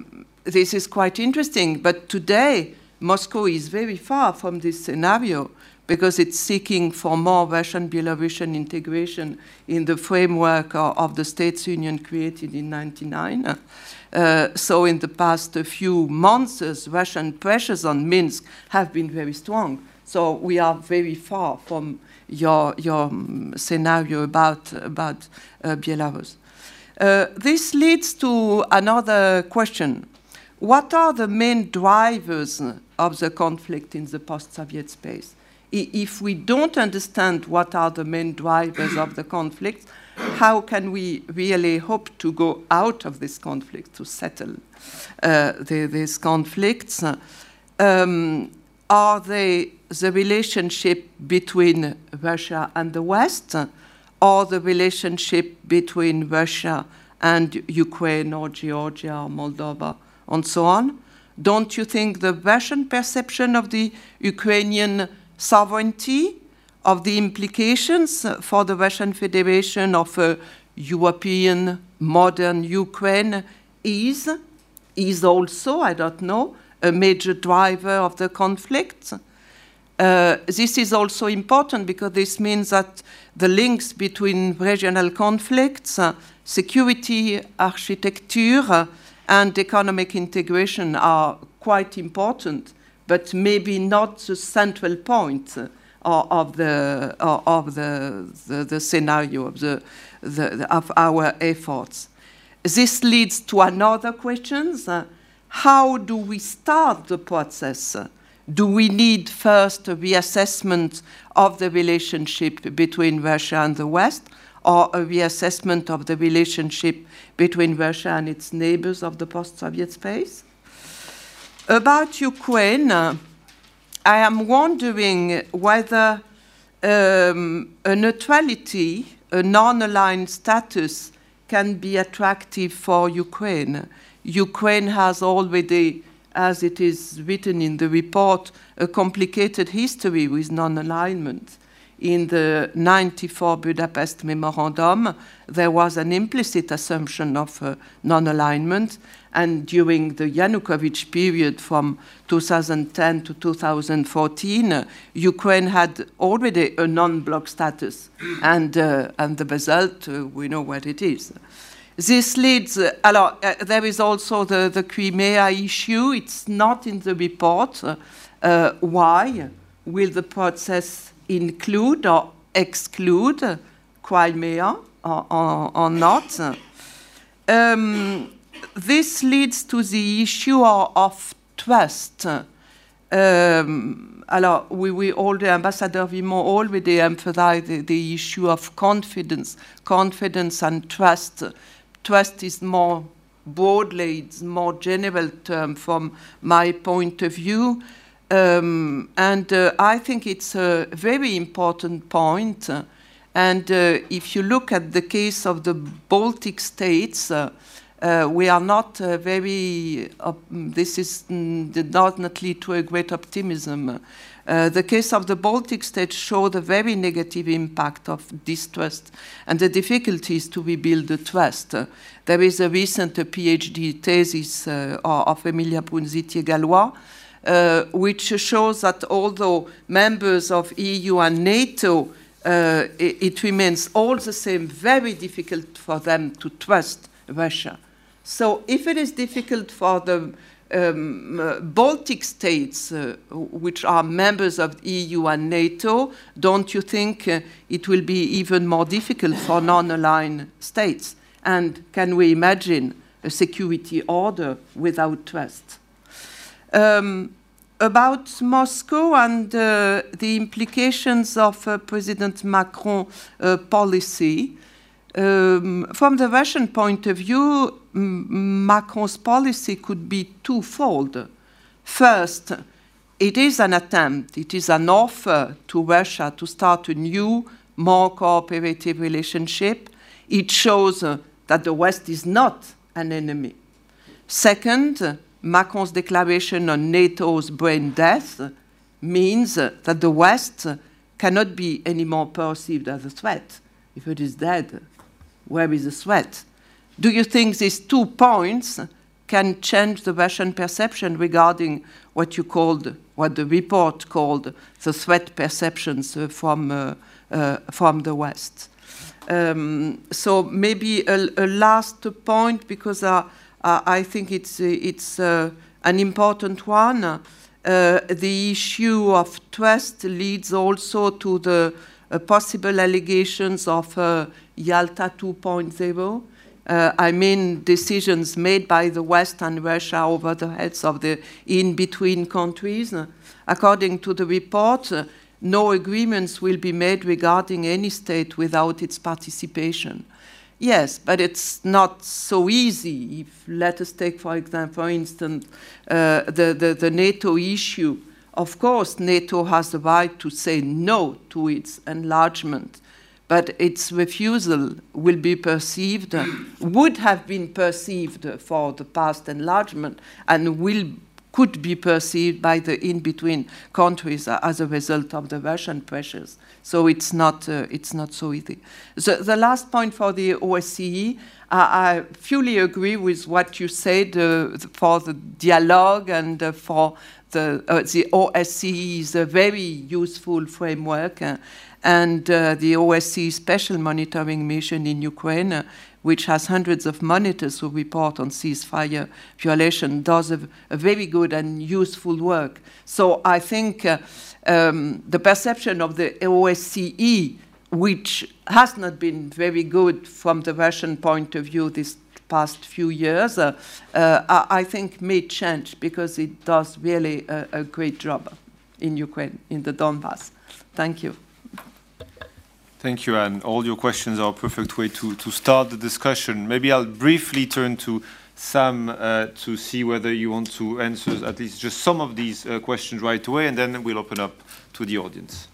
S5: this is quite interesting, but today Moscow is very far from this scenario because it's seeking for more Russian Belarusian integration in the framework of, the States Union created in 1999. Uh, so in the past few months, Russian pressures on Minsk have been very strong. So we are very far from your, your um, scenario about, about uh, Belarus. Uh, this leads to another question. What are the main drivers of the conflict in the post-Soviet space? If we don't understand what are the main drivers of the conflict, how can we really hope to go out of this conflict, to settle uh, the, these conflicts? Um, are they the relationship between Russia and the West, or the relationship between Russia and Ukraine or Georgia or Moldova, and so on? Don't you think the Russian perception of the Ukrainian sovereignty of the implications for the Russian Federation of a European modern Ukraine is, is also, I don't know, a major driver of the conflict. Uh, this is also important because this means that the links between regional conflicts, uh, security architecture, and economic integration are quite important, but maybe not the central point of the of the, the, the scenario of the, the, of our efforts. This leads to another question: uh, How do we start the process? Do we need first a reassessment of the relationship between Russia and the West, or a reassessment of the relationship between Russia and its neighbors of the post-Soviet space? About Ukraine, I am wondering whether um, a neutrality, a non-aligned status, can be attractive for Ukraine. Ukraine has already, as it is written in the report, a complicated history with non-alignment. In the 94 Budapest Memorandum, there was an implicit assumption of uh, non-alignment, and during the Yanukovych period from 2010 to 2014, uh, Ukraine had already a non-bloc status, and, uh, and the result, uh, we know what it is. This leads, uh, alors, uh, there is also the, the Crimea issue. It's not in the report. Why will the process include or exclude Crimea or, or, or not? Um, this leads to the issue of trust. Um, alors, we, we already, Ambassador Vimont already emphasized the, the, issue of confidence, confidence and trust. Trust is more broadly, it's more general term from my point of view. Um, and uh, I think it's a very important point. and uh, if you look at the case of the Baltic states, uh, uh, we are not uh, very, this is mm, did not, not lead to a great optimism. Uh, the case of the Baltic states showed a very negative impact of distrust and the difficulties to rebuild the trust. Uh, there is a recent PhD thesis uh, of Emilia Brunzitti-Gallois uh, which shows that although members of EU and NATO, it, it remains all the same very difficult for them to trust Russia. So if it is difficult for the um, uh, Baltic states, uh, which are members of EU and NATO, don't you think uh, it will be even more difficult for non-aligned states? And can we imagine a security order without trust? Um, about Moscow and uh, the implications of uh, President Macron's uh, policy, um, from the Russian point of view, Macron's policy could be twofold. First, it is an attempt, it is an offer to Russia to start a new, more cooperative relationship. It shows uh, that the West is not an enemy. Second, Macron's declaration on NATO's brain death means that the West cannot be anymore perceived as a threat. If it is dead, where is the threat? Do you think these two points can change the Russian perception regarding what you called, what the report called, the threat perceptions uh, from, uh, uh, from the West? Um, so maybe a, a, last point, because uh, I think it's, it's uh, an important one. Uh, the issue of trust leads also to the possible allegations of Yalta 2.0. Uh, I mean decisions made by the West and Russia over the heads of the in-between countries. According to the report, uh, no agreements will be made regarding any state without its participation. Yes, but it's not so easy. If, let us take, for example, for instance, uh, the, the, the NATO issue. Of course, NATO has the right to say no to its enlargement but its refusal will be perceived, would have been perceived for the past enlargement, and will could be perceived by the in-between countries as a result of the Russian pressures. So it's not, uh, it's not so easy. The, the last point for the OSCE, uh, I fully agree with what you said uh, for the dialogue and uh, for the, uh, the OSCE is a very useful framework uh, and uh, the OSCE special monitoring mission in Ukraine, uh, which has hundreds of monitors who report on ceasefire violation, does a, a very good and useful work. So I think uh, um, the perception of the OSCE, which has not been very good from the Russian point of view this past few years, uh, uh, I, think may change because it does really a, a great job in Ukraine, in the Donbass. Thank you.
S1: Thank you, Anne. All your questions are a perfect way to, to start the discussion. Maybe I'll briefly turn to Sam uh, to see whether you want to answer at least just some of these uh, questions right away, and then we'll open up to the audience.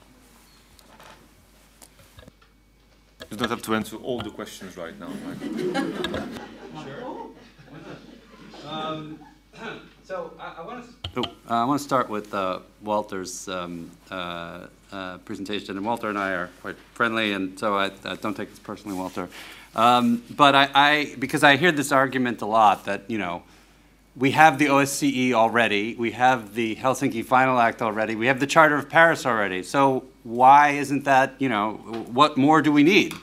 S1: You don't have to answer all the questions right now. Right?
S2: sure. Um, so I, I want to. Oh, uh, I want to start with uh, Walter's um, uh, presentation, and Walter and I are quite friendly, and so I, I don't take this personally, Walter. Um, but I, I, because I hear this argument a lot that you know, we have the OSCE already, we have the Helsinki Final Act already, we have the Charter of Paris already. So why isn't that you know, what more do we need?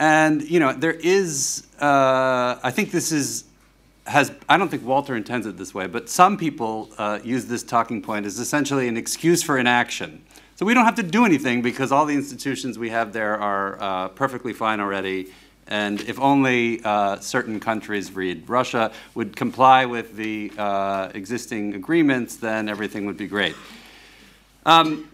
S2: And you know, there is. Uh, I think this is has, I don't think Walter intends it this way, but some people uh, use this talking point as essentially an excuse for inaction. So we don't have to do anything because all the institutions we have there are uh, perfectly fine already. And if only uh, certain countries, read Russia, would comply with the uh, existing agreements, then everything would be great. Um,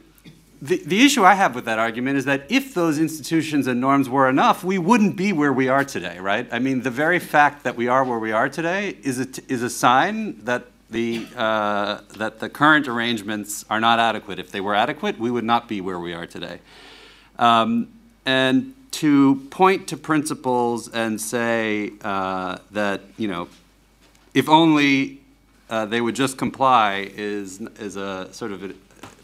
S2: the, the issue I have with that argument is that if those institutions and norms were enough, we wouldn't be where we are today, right? I mean, the very fact that we are where we are today is a, is a sign that the, uh, that the current arrangements are not adequate. If they were adequate, we would not be where we are today. Um, and to point to principles and say uh, that, you know, if only uh, they would just comply is, is a sort of a,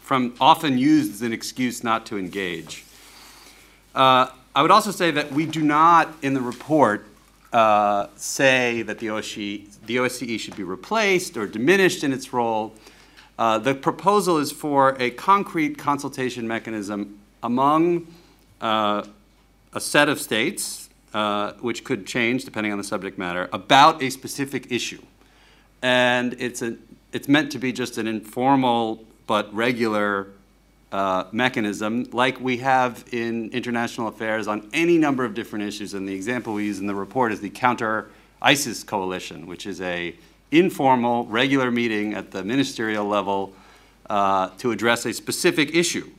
S2: from often used as an excuse not to engage. Uh, I would also say that we do not, in the report, uh, say that the OSCE, the OSCE should be replaced or diminished in its role. Uh, the proposal is for a concrete consultation mechanism among uh, a set of states, uh, which could change depending on the subject matter, about a specific issue. And it's, a, it's meant to be just an informal but regular uh, mechanism like we have in international affairs on any number of different issues. And the example we use in the report is the Counter ISIS Coalition, which is a informal, regular meeting at the ministerial level uh, to address a specific issue.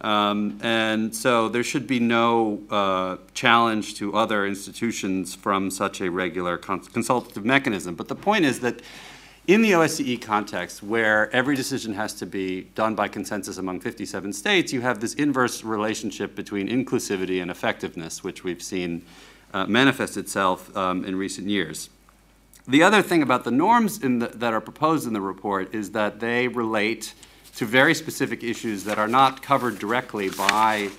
S2: Um, and so there should be no uh, challenge to other institutions from such a regular cons consultative mechanism. But the point is that in the OSCE context, where every decision has to be done by consensus among 57 states, you have this inverse relationship between inclusivity and effectiveness, which we've seen uh, manifest itself um, in recent years. The other thing about the norms the, that are proposed in the report is that they relate to very specific issues that are not covered directly by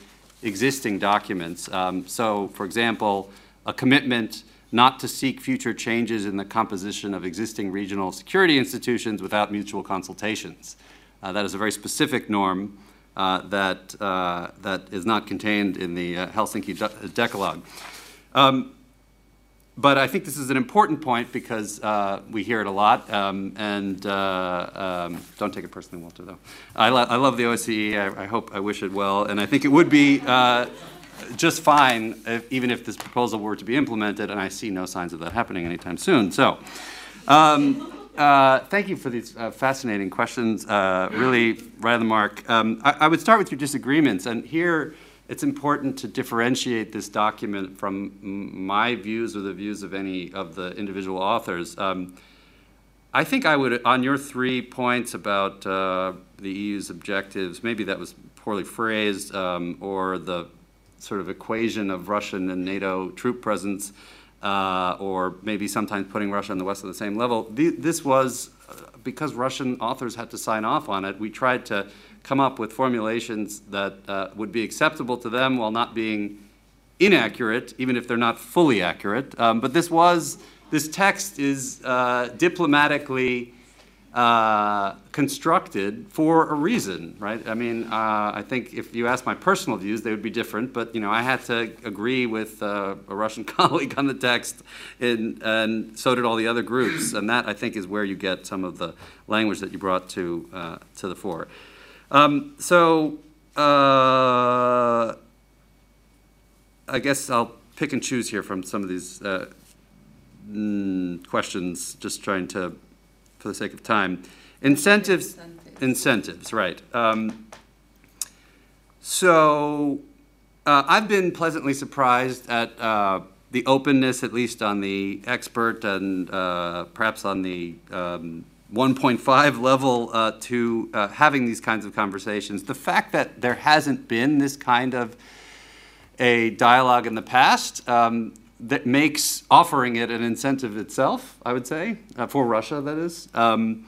S2: existing documents. Um, so, for example, a commitment not to seek future changes in the composition of existing regional security institutions without mutual consultations. Uh, that is a very specific norm uh, that, uh, that is not contained in the uh, Helsinki De Decalogue. Um, but I think this is an important point because uh, we hear it a lot, um, and uh, um, don't take it personally, Walter, though. I, lo I love the OSCE. I, I, hope, I wish it well, and I think it would be just fine, if, even if this proposal were to be implemented, and I see no signs of that happening anytime soon. So, um, uh, thank you for these uh, fascinating questions. Uh, really, right on the mark. Um, I, I, would start with your disagreements, and here it's important to differentiate this document from my views or the views of any of the individual authors. Um, I think I would, on your three points about uh, the EU's objectives, maybe that was poorly phrased, um, or the sort of equation of Russian and NATO troop presence, uh, or maybe sometimes putting Russia and the West on the same level. this was, uh, because Russian authors had to sign off on it, we tried to come up with formulations that uh, would be acceptable to them while not being inaccurate, even if they're not fully accurate. Um, but this was, this text is uh, diplomatically uh, constructed for a reason, right? I mean, uh, I think if you ask my personal views, they would be different. But you know, I had to agree with uh, a Russian colleague on the text, and so did all the other groups. And that I think is where you get some of the language that you brought to uh, to the fore. Um, so. Uh, I guess I'll pick and choose here from some of these mm, questions, just trying to, for the sake of time. Incentives,
S5: Incentives.
S2: incentives, right. Um, so uh, I've been pleasantly surprised at uh, the openness, at least on the expert and uh, perhaps on the um, 1.5 level, uh, to uh, having these kinds of conversations. The fact that there hasn't been this kind of a dialogue in the past um, that makes offering it an incentive itself, I would say, uh, for Russia, that is. Um,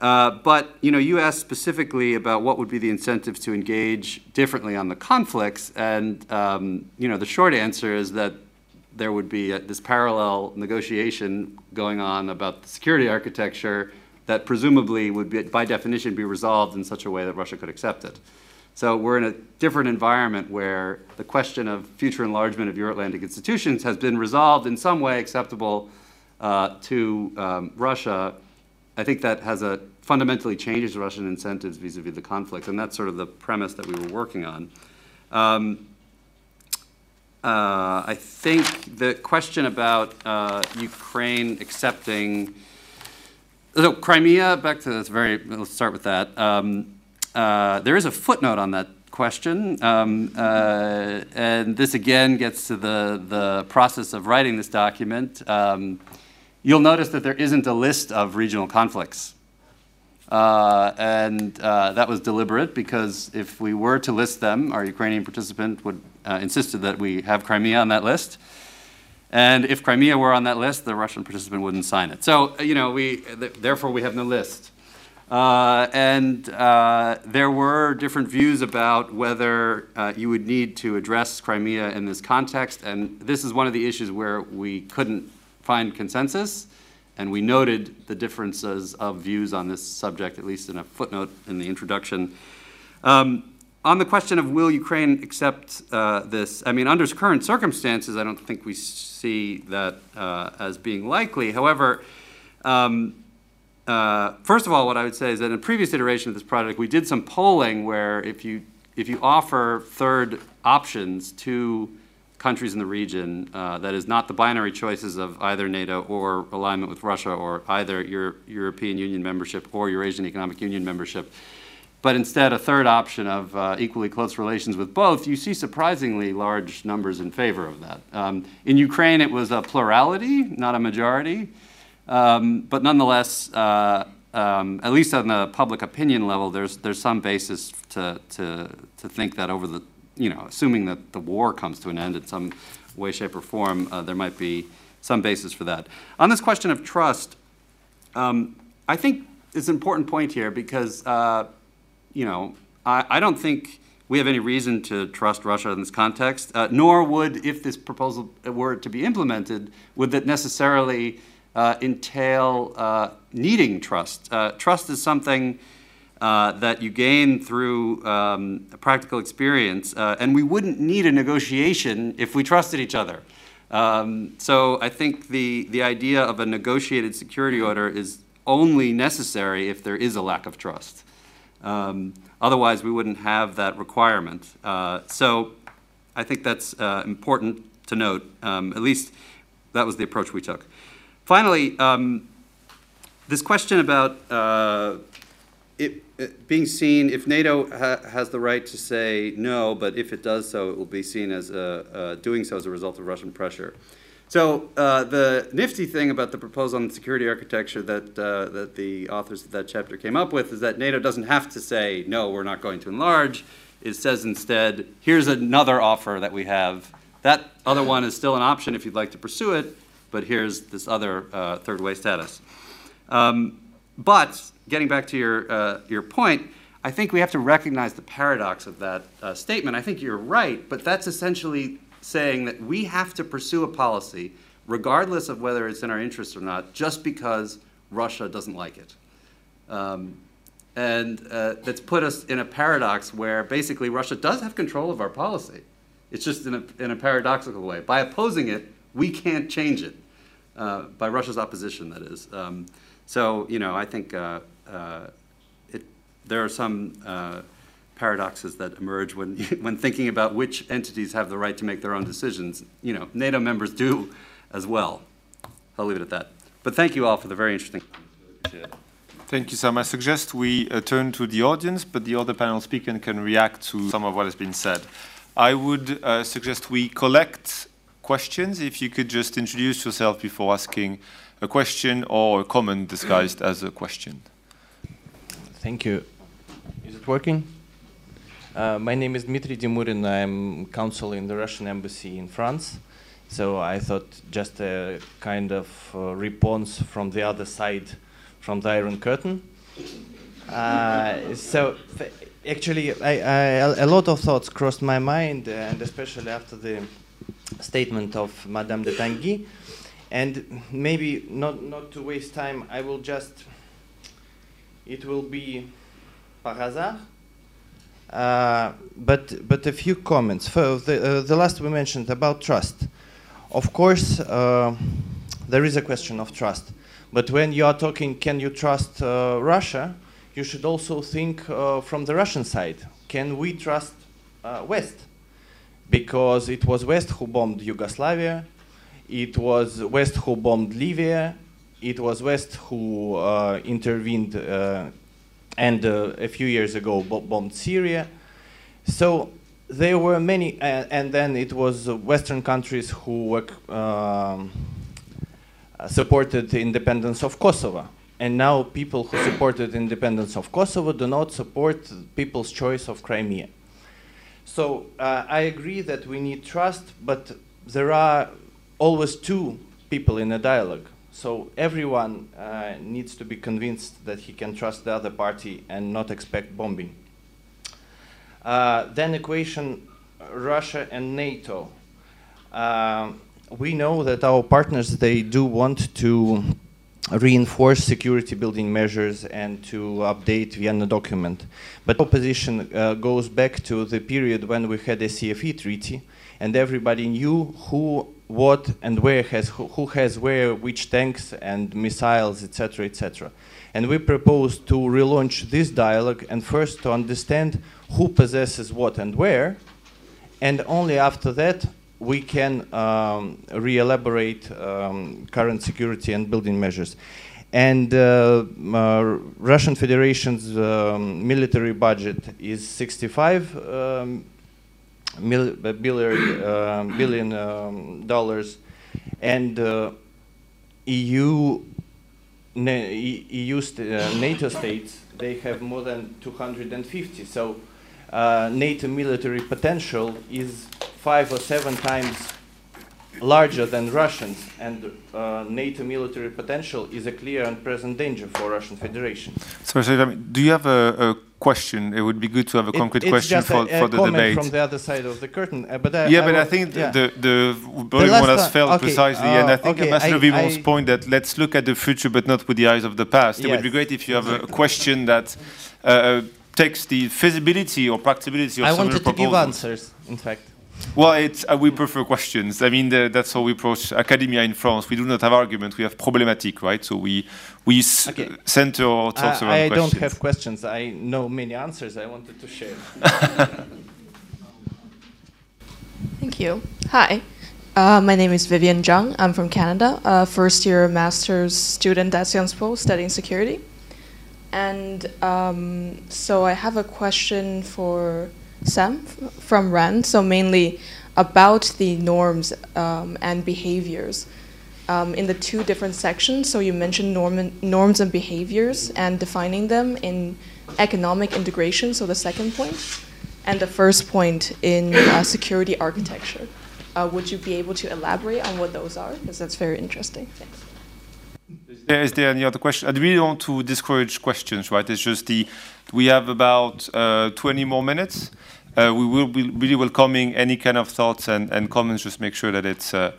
S2: uh, but you know, you asked specifically about what would be the incentives to engage differently on the conflicts, and um, you know, the short answer is that there would be a, this parallel negotiation going on about the security architecture that presumably would, be, by definition, be resolved in such a way that Russia could accept it. So we're in a different environment where the question of future enlargement of Euro-Atlantic institutions has been resolved in some way acceptable uh, to um, Russia. I think that has a fundamentally changes Russian incentives vis-a-vis the conflict, and that's sort of the premise that we were working on. Um, uh, I think the question about uh, Ukraine accepting, so Crimea, back to this very, let's start with that. Um, uh, there is a footnote on that question, um, uh, and this again gets to the, the process of writing this document. Um, you'll notice that there isn't a list of regional conflicts. Uh, and uh, that was deliberate because if we were to list them, our Ukrainian participant would uh, insisted that we have Crimea on that list. And if Crimea were on that list, the Russian participant wouldn't sign it. So, you know, we, th therefore we have no list. Uh, and uh, there were different views about whether uh, you would need to address Crimea in this context. And this is one of the issues where we couldn't find consensus. And we noted the differences of views on this subject, at least in a footnote in the introduction. Um, on the question of will Ukraine accept uh, this, I mean, under current circumstances, I don't think we see that uh, as being likely. However, um, uh, first of all, what I would say is that in a previous iteration of this project, we did some polling where if you if you offer third options to countries in the region, uh, that is not the binary choices of either NATO or alignment with Russia or either your European Union membership or Eurasian Economic Union membership, but instead a third option of uh, equally close relations with both, you see surprisingly large numbers in favor of that. Um, in Ukraine, it was a plurality, not a majority. Um, but nonetheless, uh, um, at least on the public opinion level, there's there's some basis to to to think that over the you know, assuming that the war comes to an end in some way, shape, or form, uh, there might be some basis for that. On this question of trust, um, I think it's an important point here because uh, you know I, I don't think we have any reason to trust Russia in this context, uh, nor would, if this proposal were to be implemented, would that necessarily uh, entail uh, needing trust. Uh, trust is something uh, that you gain through um, practical experience, uh, and we wouldn't need a negotiation if we trusted each other. Um, so I think the, the idea of a negotiated security order is only necessary if there is a lack of trust. Um, otherwise, we wouldn't have that requirement. Uh, so I think that's important to note. Um, at least that was the approach we took. Finally, um, this question about uh, it, it, being seen, if NATO ha has the right to say no, but if it does so, it will be seen as a, doing so as a result of Russian pressure. So uh, the nifty thing about the proposal on security architecture that, uh, that the authors of that chapter came up with is that NATO doesn't have to say, no, we're not going to enlarge. It says instead, here's another offer that we have. That other one is still an option if you'd like to pursue it, but here's this other uh, third way status. Um, but getting back to your, uh, your point, I think we have to recognize the paradox of that uh, statement. I think you're right, but that's essentially saying that we have to pursue a policy, regardless of whether it's in our interest or not, just because Russia doesn't like it. Um, and uh, that's put us in a paradox where basically Russia does have control of our policy. It's just in a, in a paradoxical way. By opposing it, we can't change it. Uh, by Russia's opposition, that is. Um, so, you know, I think uh, uh, it, there are some uh, paradoxes that emerge when, when thinking about which entities have the right to make their own decisions. You know, NATO members do as well. I'll leave it at that. But thank you all for the very interesting.
S1: Thank you, Sam. I suggest we uh, turn to the audience, but the other panel speaker can react to some of what has been said. I would uh, suggest we collect questions. If you could just introduce yourself before asking a question or a comment disguised as a question.
S6: Thank you. Is it working? Uh, my name is Dmitry Dimurin. I'm counsel in the Russian embassy in France. So I thought just a kind of uh, response from the other side, from the Iron Curtain. Uh, so actually, I, I, a lot of thoughts crossed my mind, and especially after the statement of Madame de Tinguy. And maybe not, not to waste time, I will just, it will be par hasard. Uh, but, but a few comments. For the, uh, the last we mentioned about trust. Of course, uh, there is a question of trust. But when you are talking, can you trust uh, Russia? You should also think uh, from the Russian side. Can we trust uh, West? Because it was West who bombed Yugoslavia, it was West who bombed Libya, it was West who uh, intervened uh, and uh, a few years ago bombed Syria. So there were many, and then it was Western countries who were, um, supported the independence of Kosovo. And now people who supported independence of Kosovo do not support people's choice of Crimea. So uh, I agree that we need trust, but there are always two people in a dialogue. So everyone uh, needs to be convinced that he can trust the other party and not expect bombing. Uh, then equation Russia and NATO. Uh, we know that our partners, they do want to reinforce security building measures and to update Vienna document. But opposition uh, goes back to the period when we had a CFE treaty and everybody knew who, what, and where has who, who has where, which tanks and missiles, etc., etc. And we propose to relaunch this dialogue and first to understand who possesses what and where, and only after that we can um, re-elaborate um, current security and building measures. And uh, uh, Russian Federation's um, military budget is 65 um, mil billion, uh, billion um, dollars, and uh, EU, EU st uh, NATO states they have more than 250. So uh, NATO military potential is five or seven times larger than Russians, and uh, NATO military potential is a clear and present danger for Russian Federation.
S1: Sorry, sorry do you have a, a, question? It would be good to have a concrete it, question for,
S6: a,
S1: for the debate.
S6: from the other side of the curtain, uh, but I,
S1: yeah,
S6: I
S1: but I think yeah. the the Berlin one has failed okay, precisely, uh, and I think okay, Ambassador Vimont's point that let's look at the future, but not with the eyes of the past. Yes. It would be great if you have a question that. Takes the feasibility or practicability of
S6: I
S1: wanted
S6: to give answers, in fact.
S1: Well, it's, uh, we prefer questions. I mean, the, that's how we approach academia in France. We do not have argument. We have problematic, right? So we we okay. center our talks
S6: uh,
S1: around
S6: I
S1: questions.
S6: don't have questions. I know many answers. I wanted to share.
S7: Thank you. Hi. Uh, my name is Vivian Zhang. I'm from Canada, uh, first year master's student at Sciences Po studying security. And um, so I have a question for Sam from RAND, so mainly about the norms um, and behaviors. Um, in the two different sections, so you mentioned norm norms and behaviors and defining them in economic integration, so the second point, and the first point in uh, security architecture. Uh, would you be able to elaborate on what those are? Because that's very interesting. Thanks.
S1: Is there any other question? I really want to discourage questions, right? It's just the we have about uh, 20 more minutes. Uh, we will be really welcoming any kind of thoughts and, and comments. Just make sure that it's uh,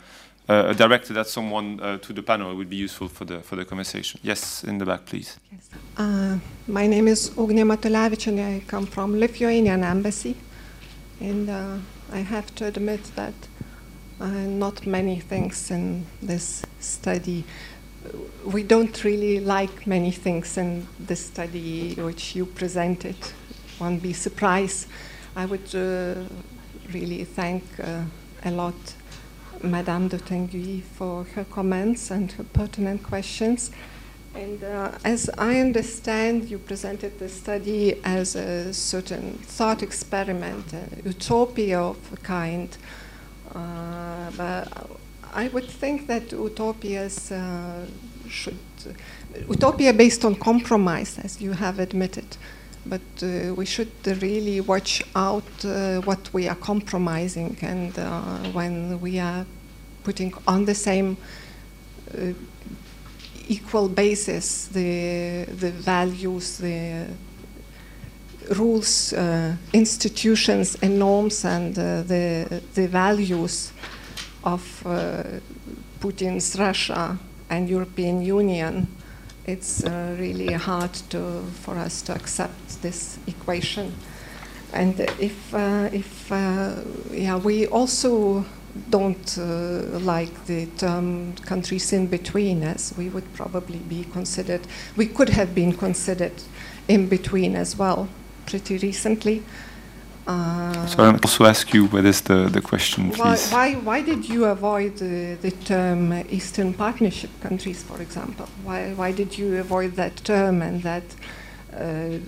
S1: uh, directed at someone uh, to the panel. It would be useful for the for the conversation. Yes, in the back, please.
S8: Uh, my name is Ugne Matulevic and I come from Lithuanian embassy. And I have to admit that not many things in this study. We don't really like many things in the study which you presented. One be surprised. I would uh, really thank uh, a lot Madame de Tinguy for her comments and her pertinent questions. And uh, as I understand, you presented the study as a certain thought experiment, a utopia of a kind. Uh, but I would think that utopias uh, should, utopia based on compromise, as you have admitted, but uh, we should really watch out uh, what we are compromising and uh, when we are putting on the same uh, equal basis the, the values, the rules, uh, institutions, and norms, and the, the values of uh, Putin's Russia and European Union, it's uh, really hard to, for us to accept this equation. And if, uh, if yeah, we also don't uh, like the term countries in between, as we would probably be considered, we could have been considered in between as well pretty recently. Uh,
S1: so I'll also ask you what is the, the question,
S8: why,
S1: please.
S8: why, why did you avoid the, the term Eastern Partnership countries, for example? Why, why did you avoid that term and that uh,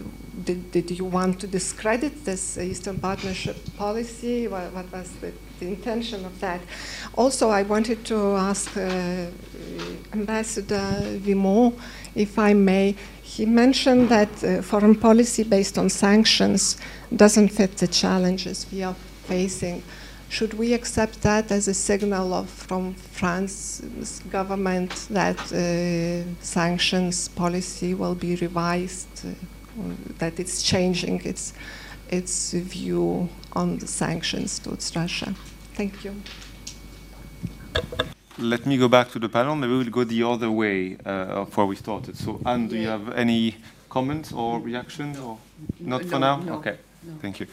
S8: did, did you want to discredit this Eastern Partnership policy? What, what was the, the, intention of that? Also, I wanted to ask uh, Ambassador Vimont, if I may. He mentioned that uh, foreign policy based on sanctions doesn't fit the challenges we are facing. Should we accept that as a signal of, from France's government that uh, sanctions policy will be revised, uh, that it's changing its, its view on the sanctions towards Russia? Thank you.
S1: Let me go back to the panel. Maybe we'll go the other way uh, of where we started. So, Anne, do you have any comments or reactions? Or not for now?
S5: no,
S1: okay.
S5: no.
S1: Thank you.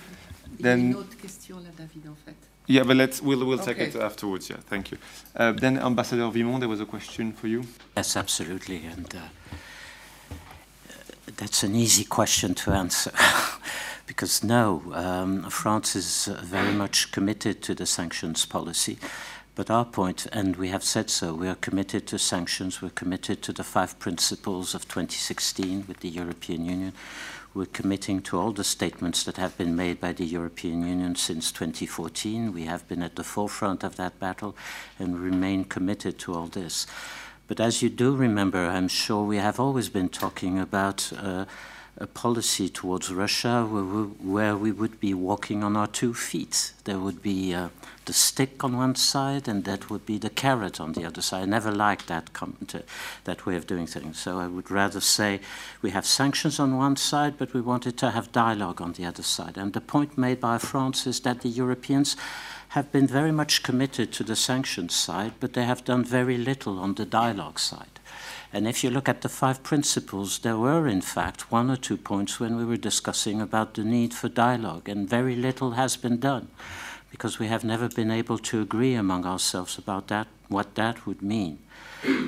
S5: Il y a une
S1: Then,
S5: autre question là, David, en fait.
S1: yeah, but let's we'll we'll take it afterwards. Yeah, thank you. Uh, then, Ambassador Vimont, there was a question for you.
S4: Yes, absolutely. And uh, that's an easy question to answer. because no, um, France is uh, very much committed to the sanctions policy. But our point, and we have said so, we are committed to sanctions, we're committed to the five principles of 2016 with the European Union. We're committing to all the statements that have been made by the European Union since 2014. We have been at the forefront of that battle and remain committed to all this. But as you do remember, I'm sure we have always been talking about uh, a policy towards Russia where we, would be walking on our two feet. There would be uh, the stick on one side, and that would be the carrot on the other side. I never liked that that way of doing things. So I would rather say we have sanctions on one side, but we wanted to have dialogue on the other side. And the point made by France is that the Europeans have been very much committed to the sanctions side, but they have done very little on the dialogue side. And if you look at the five principles, there were, in fact, one or two points when we were discussing about the need for dialogue, and very little has been done because we have never been able to agree among ourselves about that, what that would mean.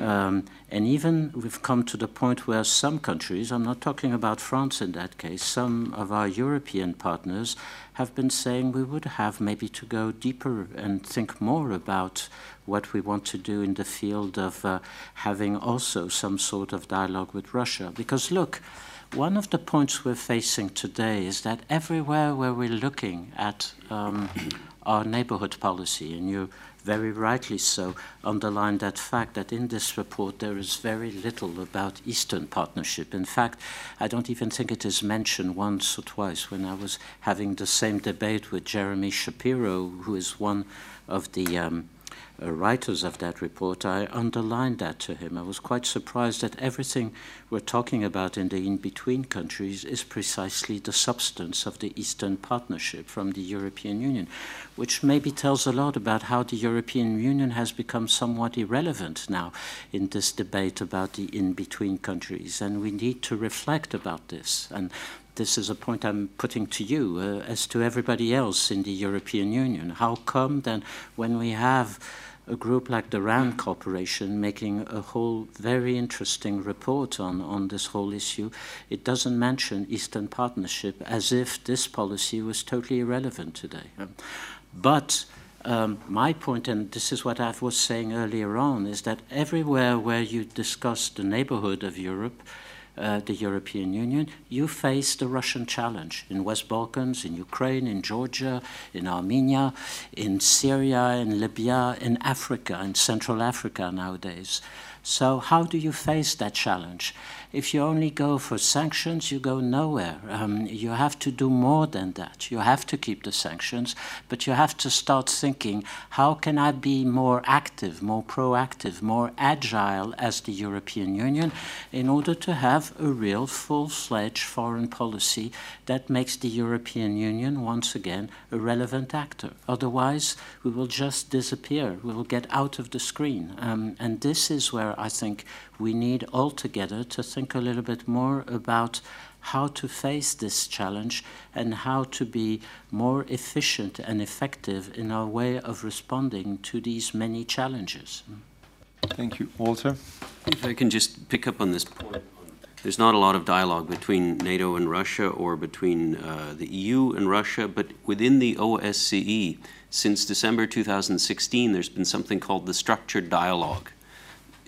S4: Um, and even we've come to the point where some countries, I'm not talking about France in that case, some of our European partners have been saying we would have maybe to go deeper and think more about what we want to do in the field of uh, having also some sort of dialogue with Russia. Because look, one of the points we're facing today is that everywhere where we're looking at um, our neighborhood policy, and you very rightly so underline that fact that in this report there is very little about Eastern Partnership. In fact, I don't even think it is mentioned once or twice when I was having the same debate with Jeremy Shapiro, who is one of the um, writers of that report, I underlined that to him. I was quite surprised that everything we're talking about in the in between countries is precisely the substance of the Eastern Partnership from the European Union, which maybe tells a lot about how the European Union has become somewhat irrelevant now in this debate about the in between countries. And we need to reflect about this. And this is a point I'm putting to you uh, as to everybody else in the European Union. How come then, when we have a group like the RAND Corporation making a whole very interesting report on, on this whole issue, it doesn't mention Eastern Partnership as if this policy was totally irrelevant today. Um, but um, my point, and this is what I was saying earlier on, is that everywhere where you discuss the neighborhood of Europe, uh, the European Union, you face the Russian challenge in West Balkans, in Ukraine, in Georgia, in Armenia, in Syria, in Libya, in Africa, in Central Africa nowadays. So how do you face that challenge? If you only go for sanctions, you go nowhere. Um, you have to do more than that. You have to keep the sanctions, but you have to start thinking how can I be more active, more proactive, more agile as the European Union in order to have a real full fledged foreign policy that makes the European Union once again a relevant actor. Otherwise, we will just disappear. We will get out of the screen. Um, and this is where I think we need altogether to think a little bit more about how to face this challenge and how to be more efficient and effective in our way of responding to these many challenges.
S1: Thank you. Walter?
S3: If I can just pick up on this point. There's not a lot of dialogue between NATO and Russia or between uh, the EU and Russia, but within the OSCE, since December 2016, there's been something called the Structured Dialogue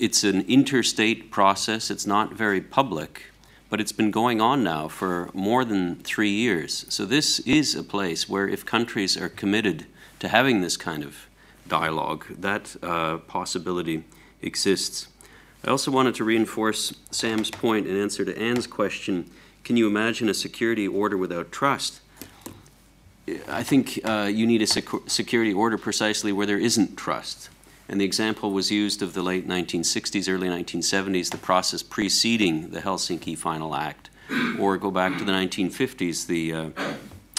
S3: it's an interstate process. It's not very public, but it's been going on now for more than three years. So this is a place where if countries are committed to having this kind of dialogue, that uh, possibility exists. I also wanted to reinforce Sam's point in answer to Anne's question. Can you imagine a security order without trust? I think uh, you need a sec- security order precisely where there isn't trust. And the example was used of the late 1960s, early 1970s, the process preceding the Helsinki Final Act. Or go back to the 1950s, the uh,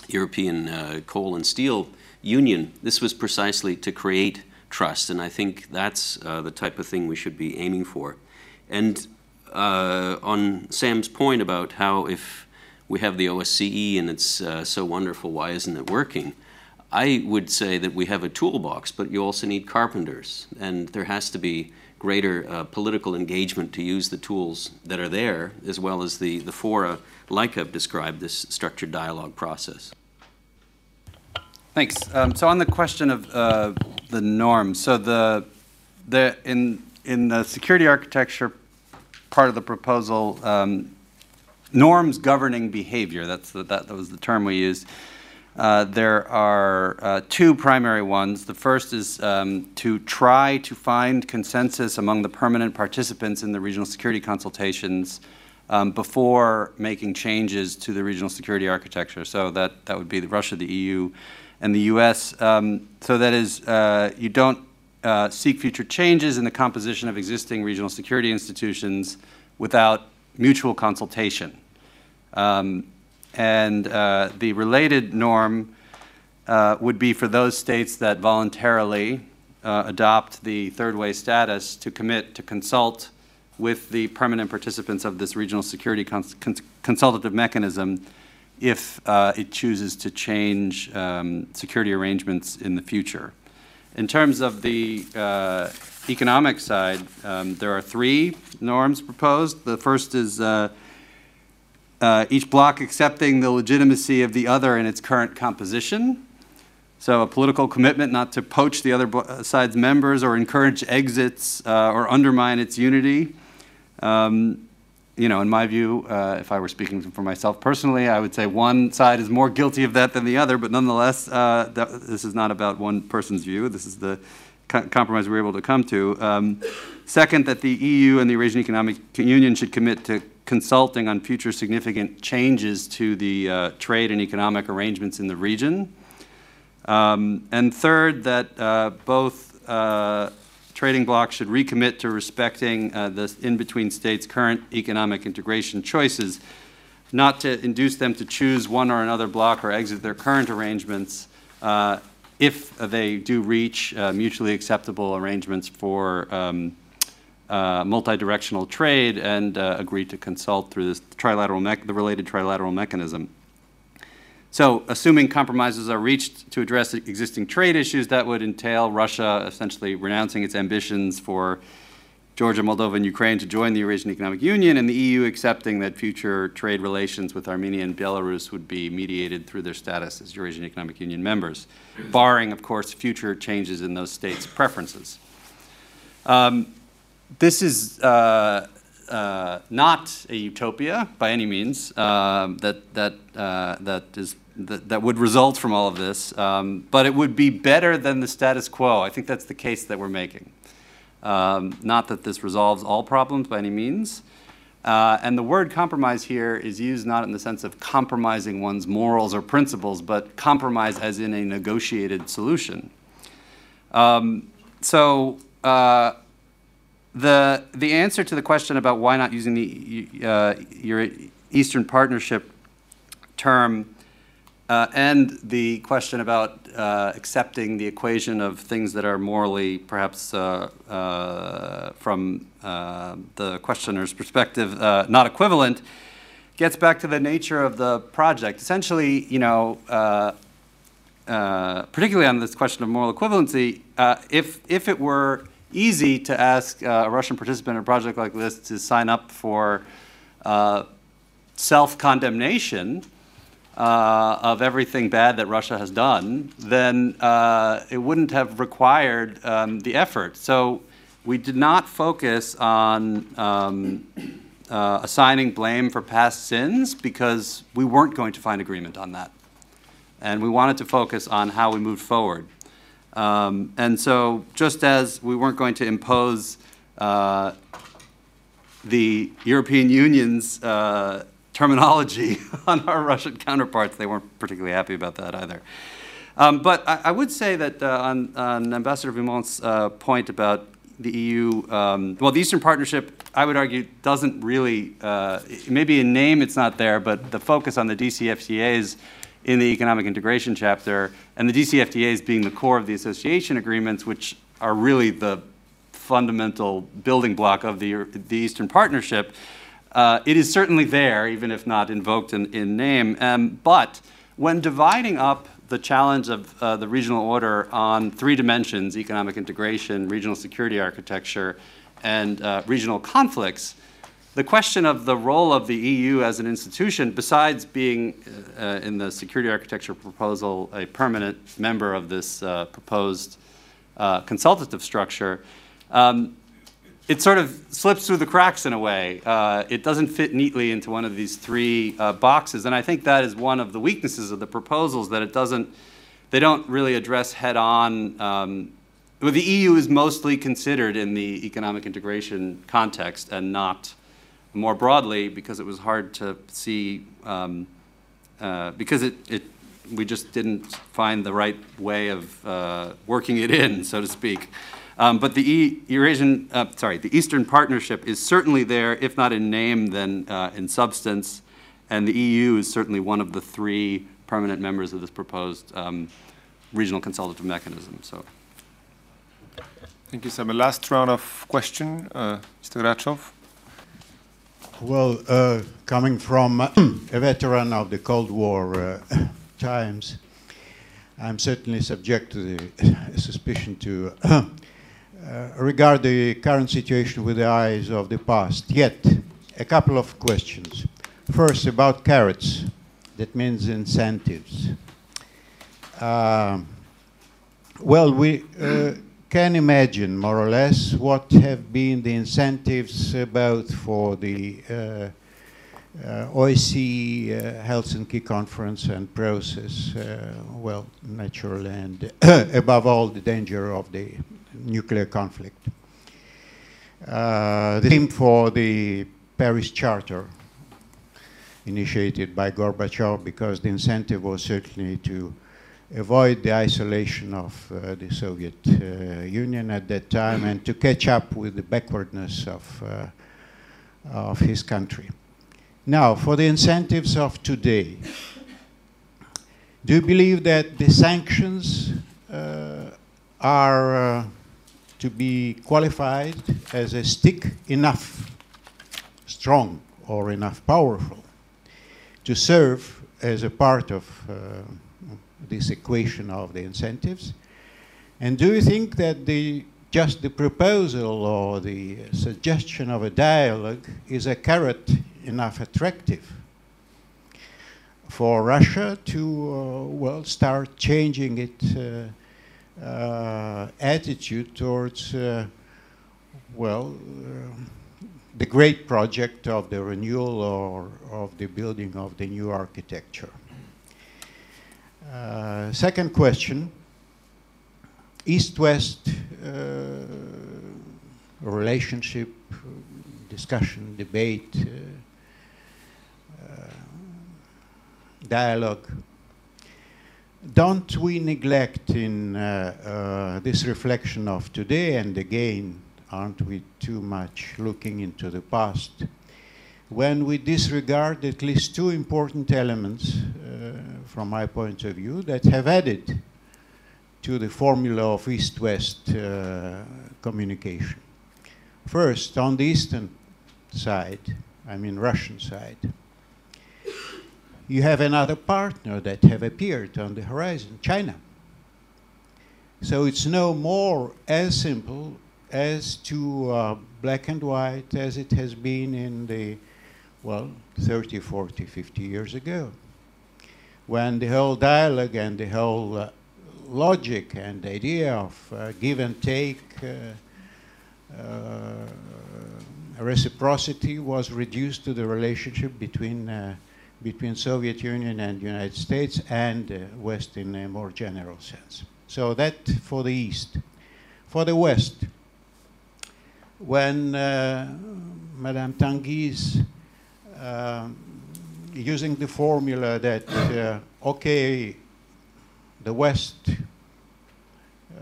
S3: European uh, Coal and Steel Union. This was precisely to create trust, and I think that's uh, the type of thing we should be aiming for. And uh, on Sam's point about how if we have the OSCE and it's uh, so wonderful, why isn't it working? I would say that we have a toolbox, but you also need carpenters, and there has to be greater uh, political engagement to use the tools that are there, as well as the, the fora, like I've described, this structured dialogue process.
S2: Thanks. Um, so on the question of uh, the norms, so the the in in the security architecture part of the proposal, um, norms governing behavior. That's the, that, that was the term we used. Uh, there are uh, two primary ones. The first is um, to try to find consensus among the permanent participants in the regional security consultations um, before making changes to the regional security architecture. So that, that would be Russia, the EU, and the US. Um, so that is, uh, you don't uh, seek future changes in the composition of existing regional security institutions without mutual consultation. Um, and uh, the related norm uh, would be for those states that voluntarily uh, adopt the third way status to commit to consult with the permanent participants of this regional security cons- cons- consultative mechanism if uh, it chooses to change um, security arrangements in the future. In terms of the uh, economic side, um, there are three norms proposed. The first is uh, each bloc accepting the legitimacy of the other in its current composition. So, a political commitment not to poach the other uh, side's members or encourage exits uh, or undermine its unity. Um, you know, in my view, uh, if I were speaking for myself personally, I would say one side is more guilty of that than the other, but nonetheless, uh, this is not about one person's view. This is the co- compromise we were able to come to. Um, second, that the EU and the Eurasian Economic Union should commit to consulting on future significant changes to the uh, trade and economic arrangements in the region. Um, and third, that uh, both uh, trading bloc should recommit to respecting uh, the in-between states' current economic integration choices, not to induce them to choose one or another bloc or exit their current arrangements uh, if they do reach uh, mutually acceptable arrangements for um, uh, multi-directional trade and uh, agree to consult through this trilateral the related trilateral mechanism. So, assuming compromises are reached to address existing trade issues, that would entail Russia essentially renouncing its ambitions for Georgia, Moldova, and Ukraine to join the Eurasian Economic Union, and the EU accepting that future trade relations with Armenia and Belarus would be mediated through their status as Eurasian Economic Union members, barring, of course, future changes in those states' preferences. Um, this is uh, uh, not a utopia by any means um, that, that, uh, that, is, that, that would result from all of this, um, but it would be better than the status quo. I think that's the case that we're making. Um, not that this resolves all problems by any means. Uh, and the word compromise here is used not in the sense of compromising one's morals or principles, but compromise as in a negotiated solution. Um, so uh, the, the answer to the question about why not using the uh, your Eastern Partnership term uh, and the question about uh, accepting the equation of things that are morally, perhaps uh, uh from uh, the questioner's perspective, uh, not equivalent, gets back to the nature of the project. Essentially, you know, particularly on this question of moral equivalency, if, if it were easy to ask a Russian participant in a project like this to sign up for self-condemnation, uh, of everything bad that Russia has done, then uh, it wouldn't have required um, the effort. So we did not focus on um, uh, assigning blame for past sins because we weren't going to find agreement on that. And we wanted to focus on how we moved forward. Um, and so, just as we weren't going to impose uh, the European Union's uh, terminology on our Russian counterparts. They weren't particularly happy about that either. Um, but I, I, would say that uh, on, on, Ambassador Vimont's uh, point about the EU, um, well, the Eastern Partnership, I would argue, doesn't really, uh, maybe in name it's not there, but the focus on the DCFTAs in the economic integration chapter, and the DCFTAs being the core of the association agreements, which are really the fundamental building block of the, the Eastern Partnership, uh, it is certainly there, even if not invoked in, in name. Um, but when dividing up the challenge of uh, the regional order on three dimensions economic integration, regional security architecture, and uh, regional conflicts the question of the role of the EU as an institution, besides being uh, in the security architecture proposal a permanent member of this uh, proposed uh, consultative structure, um, it sort of slips through the cracks in a way. Uh, it doesn't fit neatly into one of these three uh, boxes, and I think that is one of the weaknesses of the proposals that it doesn't. They don't really address head on. Um, well, the EU is mostly considered in the economic integration context and not more broadly because it was hard to see um, uh, because it, it we just didn't find the right way of uh, working it in, so to speak. Um, but the e Eurasian, uh, sorry, the Eastern Partnership is certainly there, if not in name, then uh, in substance. And the EU is certainly one of the three permanent members of this proposed um, regional consultative mechanism. So.
S1: Thank you, Sam. A last round of question, uh, Mr. Grachev.
S9: Well, uh, coming from a veteran of the Cold War uh, times, I'm certainly subject to the suspicion to uh, regard the current situation with the eyes of the past. Yet, a couple of questions. First, about carrots. That means incentives. Uh, well, we uh, can imagine more or less what have been the incentives both for the uh, uh, uh, Helsinki conference and process, uh, well, naturally, and above all, the danger of the nuclear conflict. Uh, the theme for the Paris Charter initiated by Gorbachev because the incentive was certainly to avoid the isolation of uh, the Soviet uh, Union at that time and to catch up with the backwardness of, uh, of his country. Now, for the incentives of today, do you believe that the sanctions uh, are uh, to be qualified as a stick enough, strong, or enough powerful to serve as a part of uh, this equation of the incentives? And do you think that the, just the proposal or the suggestion of a dialogue is a carrot enough attractive for Russia to, uh, well, start changing uh, uh, attitude towards, uh, well, uh, the great project of the renewal or of the building of the new architecture? Uh, second question, East-West uh, relationship, discussion, debate, uh, uh, dialogue. Don't we neglect in uh, this reflection of today and again, aren't we too much looking into the past? when we disregard at least two important elements, uh, from my point of view, that have added to the formula of East-West uh, communication. First, on the eastern side, I mean Russian side, you have another partner that have appeared on the horizon, China. So it's no more as simple as to uh, black and white as it has been in the well, 30, 40, 50 years ago, when the whole dialogue and the whole uh, logic and idea of uh, give and take uh, uh reciprocity was reduced to the relationship between, uh, between Soviet Union and United States and uh, West in a more general sense. So that for the East. For the West, when Madame Tinguy's um, using the formula that, uh, okay, the West,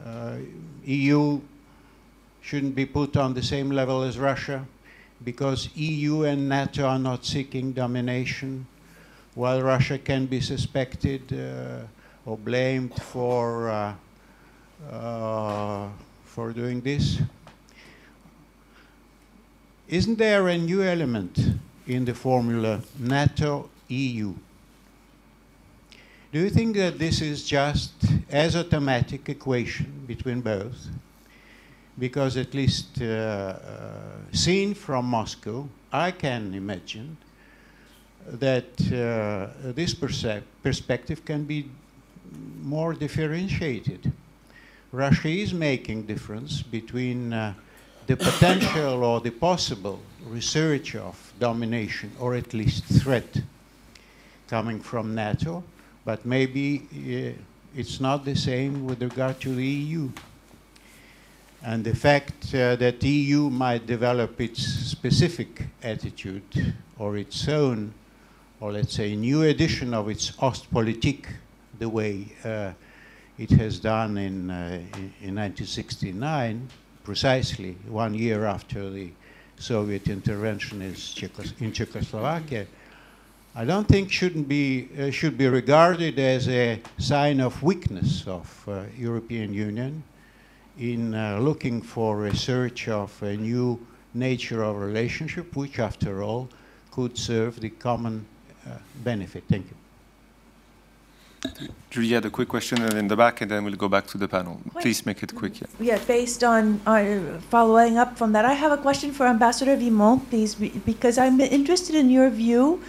S9: uh, EU shouldn't be put on the same level as Russia because EU and NATO are not seeking domination, while Russia can be suspected uh, or blamed for, uh, uh, for doing this. Isn't there a new element in the formula NATO-EU. Do you think that this is just as automatic equation between both? Because at least uh, uh, seen from Moscow, I can imagine that uh, this perspective can be more differentiated. Russia is making difference between uh, the potential or the possible research of domination or at least threat coming from NATO, but maybe uh, it's not the same with regard to the EU. And the fact uh, that the EU might develop its specific attitude or its own, or let's say, new edition of its Ostpolitik, the way uh, it has done in, uh, in 1969, precisely one year after the Soviet intervention in, in Czechoslovakia, I don't think shouldn't be uh, should be regarded as a sign of weakness of uh, European Union in uh, looking for a search of a new nature of relationship, which after all could serve the common benefit. Thank you.
S1: Julie had a quick question in the back, and then we'll go back to the panel. Quick. Please make it quick. Yeah.
S10: Yeah. Based on uh, following up from that, I have a question for Ambassador Vimont, please, because I'm interested in your view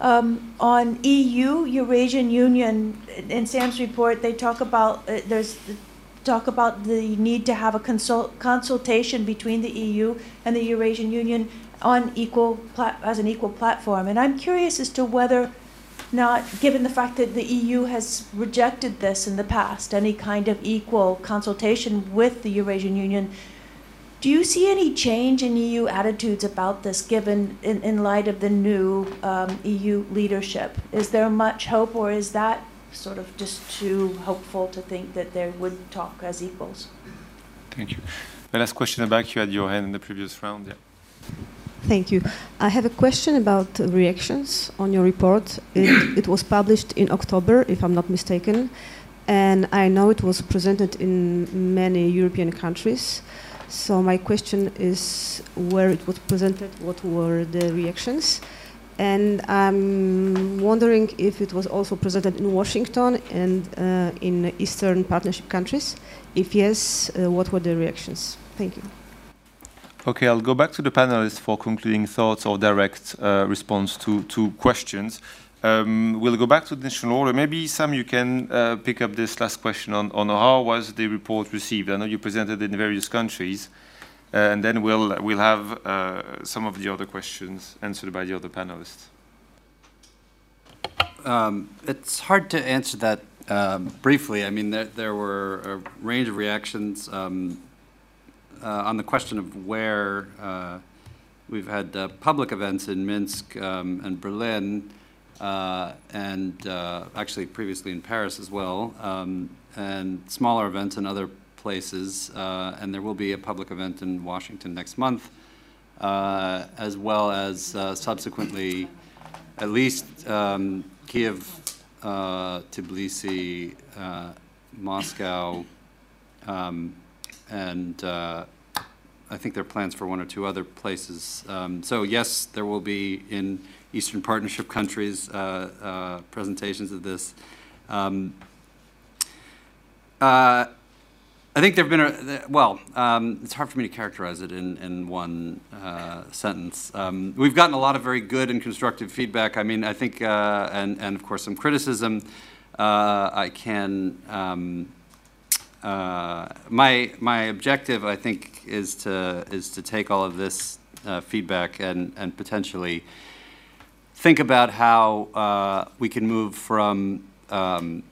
S10: um, on EU, Eurasian Union. In Sam's report, they talk about uh, there's talk about the need to have a consult, consultation between the EU and the Eurasian Union on equal as an equal platform, and I'm curious as to whether not, given the fact that the EU has rejected this in the past, any kind of equal consultation with the Eurasian Union, do you see any change in EU attitudes about this given in, in light of the new um, EU leadership? Is there much hope or is that sort of just too hopeful to think that they would talk as equals.
S1: Thank you. The last question back, you had your hand in the previous round. Yeah.
S11: Thank you. I have a question about reactions on your report. It, it, was published in October, if I'm not mistaken, and I know it was presented in many European countries. So my question is where it was presented, what were the reactions? And I'm wondering if it was also presented in Washington and uh, in Eastern Partnership countries. If yes, uh, what were the reactions? Thank you.
S1: Okay, I'll go back to the panelists for concluding thoughts or direct uh, response to, questions. Um, we'll go back to the national order. Maybe, Sam, you can uh, pick up this last question on, on how was the report received. I know you presented it in various countries, uh, and then we'll, we'll have uh, some of the other questions answered by the other panelists.
S2: Um, it's hard to answer that um, briefly. I mean, there, there, were a range of reactions um, on the question of where uh, we've had uh, public events in Minsk um, and Berlin. Uh, and uh, actually previously in Paris as well, um, and smaller events in other places. Uh, and there will be a public event in Washington next month, uh, as well as uh, subsequently at least um, Kiev, uh, Tbilisi, Moscow, um, and I think there are plans for one or two other places. Um, so yes, there will be in Eastern Partnership countries uh, uh, presentations of this. Um, uh, I think there have been, a, well, um, it's hard for me to characterize it in, in one uh, sentence. Um, we've gotten a lot of very good and constructive feedback. I mean, I think, uh, and, and of course some criticism. Uh, I can, um, my, my objective, I think, is to, is to take all of this feedback and, and potentially think about how uh, we can move from um,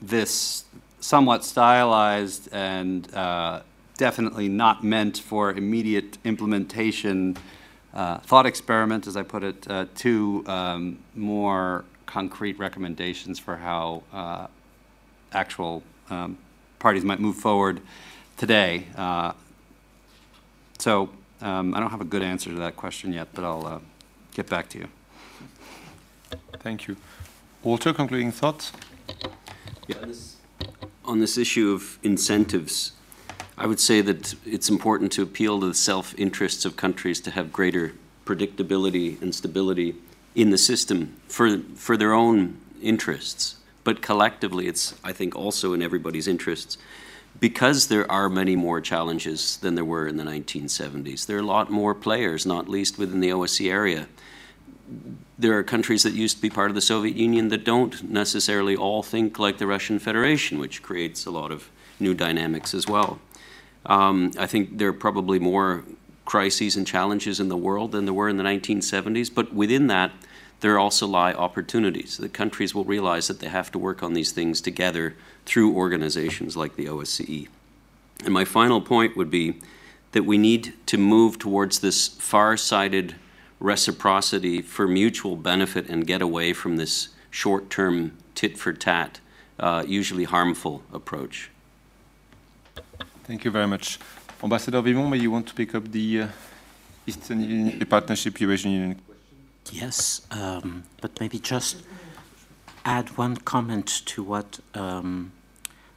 S2: this somewhat stylized and uh, definitely not meant for immediate implementation uh, thought experiment, as I put it, uh, to um, more concrete recommendations for how uh, actual um, parties might move forward today. Uh, so um, I don't have a good answer to that question yet, but I'll get back to you.
S1: Thank you. Walter, concluding thoughts?
S3: Yeah, this, on this issue of incentives, I would say that it's important to appeal to the self-interests of countries to have greater predictability and stability in the system for, for their own interests. But collectively, it's, I think, also in everybody's interests because there are many more challenges than there were in the 1970s. There are a lot more players, not least within the OSCE area there are countries that used to be part of the Soviet Union that don't necessarily all think like the Russian Federation, which creates a lot of new dynamics as well. Um, I think there are probably more crises and challenges in the world than there were in the 1970s, but within that, there also lie opportunities. The countries will realize that they have to work on these things together through organizations like the OSCE. And my final point would be that we need to move towards this far-sighted reciprocity for mutual benefit and get away from this short-term tit-for-tat, uh, usually harmful approach.
S1: Thank you very much. Ambassador Vimont, may you want to pick up the uh, Eastern Union, Partnership Eurasian Union
S4: Yes, um, but maybe just add one comment to what um,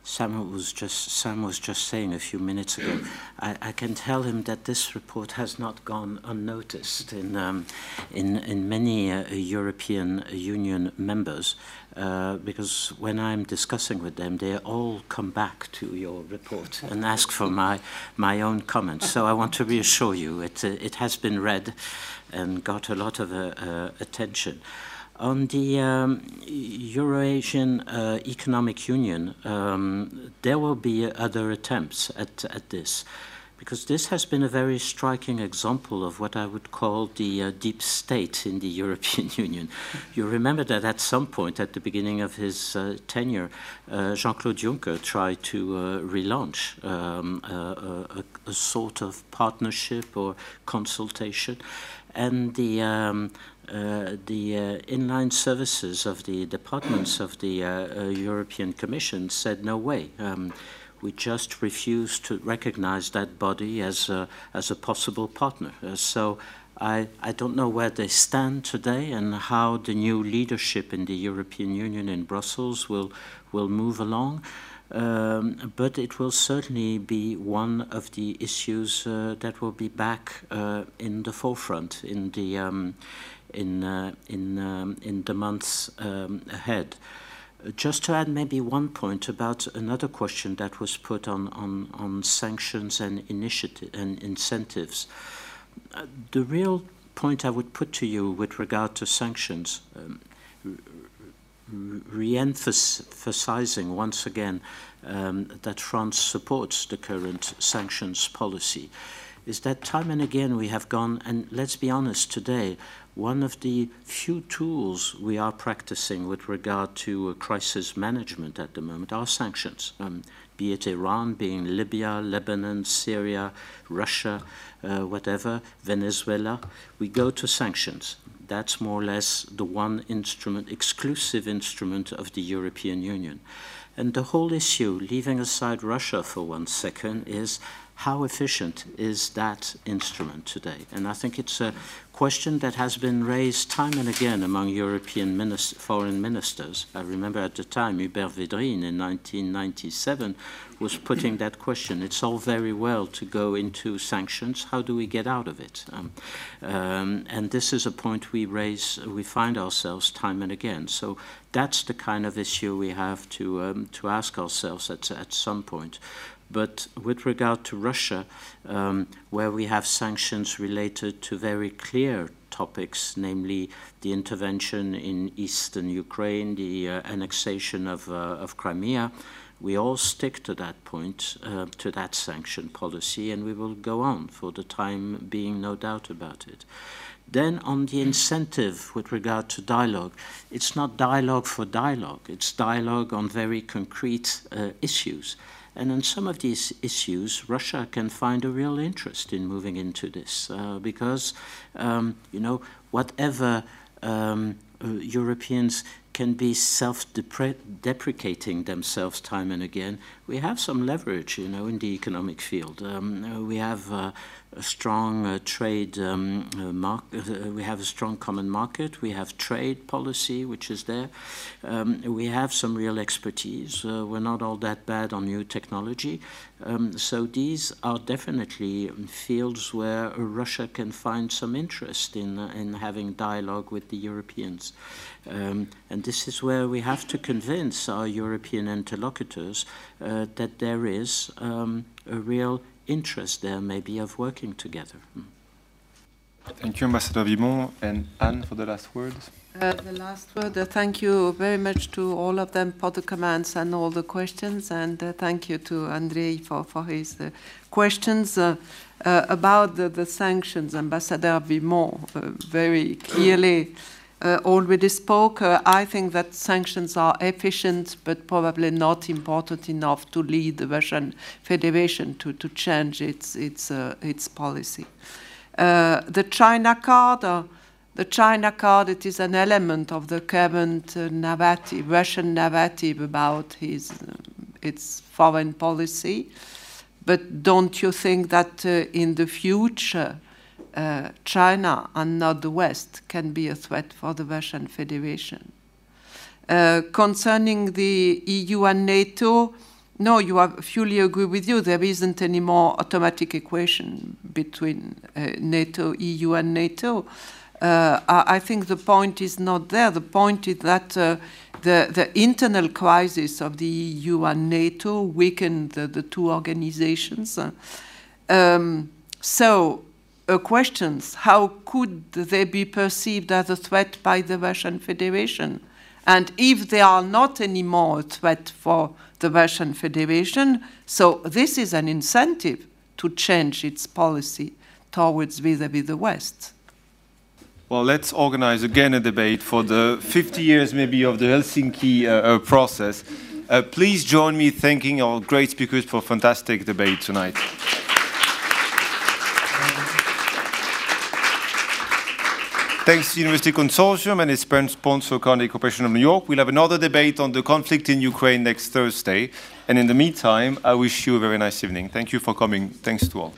S4: Sam was just Sam was just saying a few minutes ago. I, I, can tell him that this report has not gone unnoticed in um, in, in many uh, European Union members, uh, because when I'm discussing with them, they all come back to your report and ask for my my own comments. So I want to reassure you, it uh, it has been read and got a lot of uh, uh, attention. On the um, Eurasian uh, Economic Union, um, there will be other attempts at, at this. because this has been a very striking example of what I would call the uh, deep state in the European Union. You remember that at some point at the beginning of his uh, tenure, uh, Jean Claude Juncker tried to uh, relaunch um, a, a, a, sort of partnership or consultation. And the, um, uh, the uh, inline services of the departments of the European Commission said no way. Um, we just refuse to recognize that body as a, as a possible partner. Uh, so I, I don't know where they stand today and how the new leadership in the European Union in Brussels will, will move along. Um, but it will certainly be one of the issues uh, that will be back uh, in the forefront in the um, in uh, in um, in the months um, ahead. Just to add maybe one point about another question that was put on, on, on sanctions and initiative and incentives. The real point I would put to you with regard to sanctions, um, re-emphasizing once again um, that France supports the current sanctions policy, is that time and again we have gone, and let's be honest today, one of the few tools we are practicing with regard to uh, crisis management at the moment are sanctions, um, be it Iran, being Libya, Lebanon, Syria, Russia, uh, whatever, Venezuela. We go to sanctions. That's more or less the one instrument, exclusive instrument of the European Union. And the whole issue, leaving aside Russia for one second, is how efficient is that instrument today? And I think it's a question that has been raised time and again among European minister, foreign ministers. I remember at the time Hubert Védrine in 1997 was putting that question. It's all very well to go into sanctions. How do we get out of it? Um, um, and this is a point we raise, we find ourselves time and again. So that's the kind of issue we have to, um, to ask ourselves at, at some point. But with regard to Russia, um, where we have sanctions related to very clear topics, namely the intervention in eastern Ukraine, the uh, annexation of, uh, of Crimea, we all stick to that point, uh, to that sanction policy, and we will go on for the time being, no doubt about it. Then on the incentive with regard to dialogue, it's not dialogue for dialogue, it's dialogue on very concrete uh, issues. And on some of these issues, Russia can find a real interest in moving into this uh, because, um, you know, whatever um, uh, Europeans can be self-deprecating themselves time and again. We have some leverage, you know, in the economic field. Um, we have uh, a strong uh, trade um, uh, market. Uh, we have a strong common market. We have trade policy, which is there. Um, we have some real expertise. Uh, we're not all that bad on new technology. Um, so these are definitely fields where Russia can find some interest in uh, in having dialogue with the Europeans. Um, and this is where we have to convince our European interlocutors uh, that there is um, a real interest there maybe of working together. Hmm.
S1: Thank you, Ambassador Vimont. And Anne, for the last words.
S5: Uh, the last word, uh, thank you very much to all of them for the comments and all the questions, and uh, thank you to Andrei for, for his uh, questions uh, uh, about the, the, sanctions. Ambassador Vimont very clearly uh, already spoke. Uh, I think that sanctions are efficient, but probably not important enough to lead the Russian Federation to, to change its, its, uh, its policy. Uh, the China card, uh, the China card, it is an element of the current uh, narrative, Russian narrative about his, its foreign policy. But don't you think that in the future, uh, China and not the West can be a threat for the Russian Federation. Uh, concerning the EU and NATO, no, you fully agree with you. There isn't any more automatic equation between uh, NATO, EU, and NATO. Uh, I, I, think the point is not there. The point is that uh, the, the internal crisis of the EU and NATO weakened the, the two organizations. Um, so uh, questions how could they be perceived as a threat by the Russian Federation? And if they are not anymore a threat for the Russian Federation, so this is an incentive to change its policy towards vis-à-vis the West?
S1: Well, let's organize again a debate for the 50 years maybe of the Helsinki uh, uh, process. Uh, please join me thanking our great speakers for fantastic debate tonight. Thanks to University Consortium and its parent sponsor, Carnegie Corporation of New York. We'll have another debate on the conflict in Ukraine next Thursday. And in the meantime, I wish you a very nice evening. Thank you for coming. Thanks to all.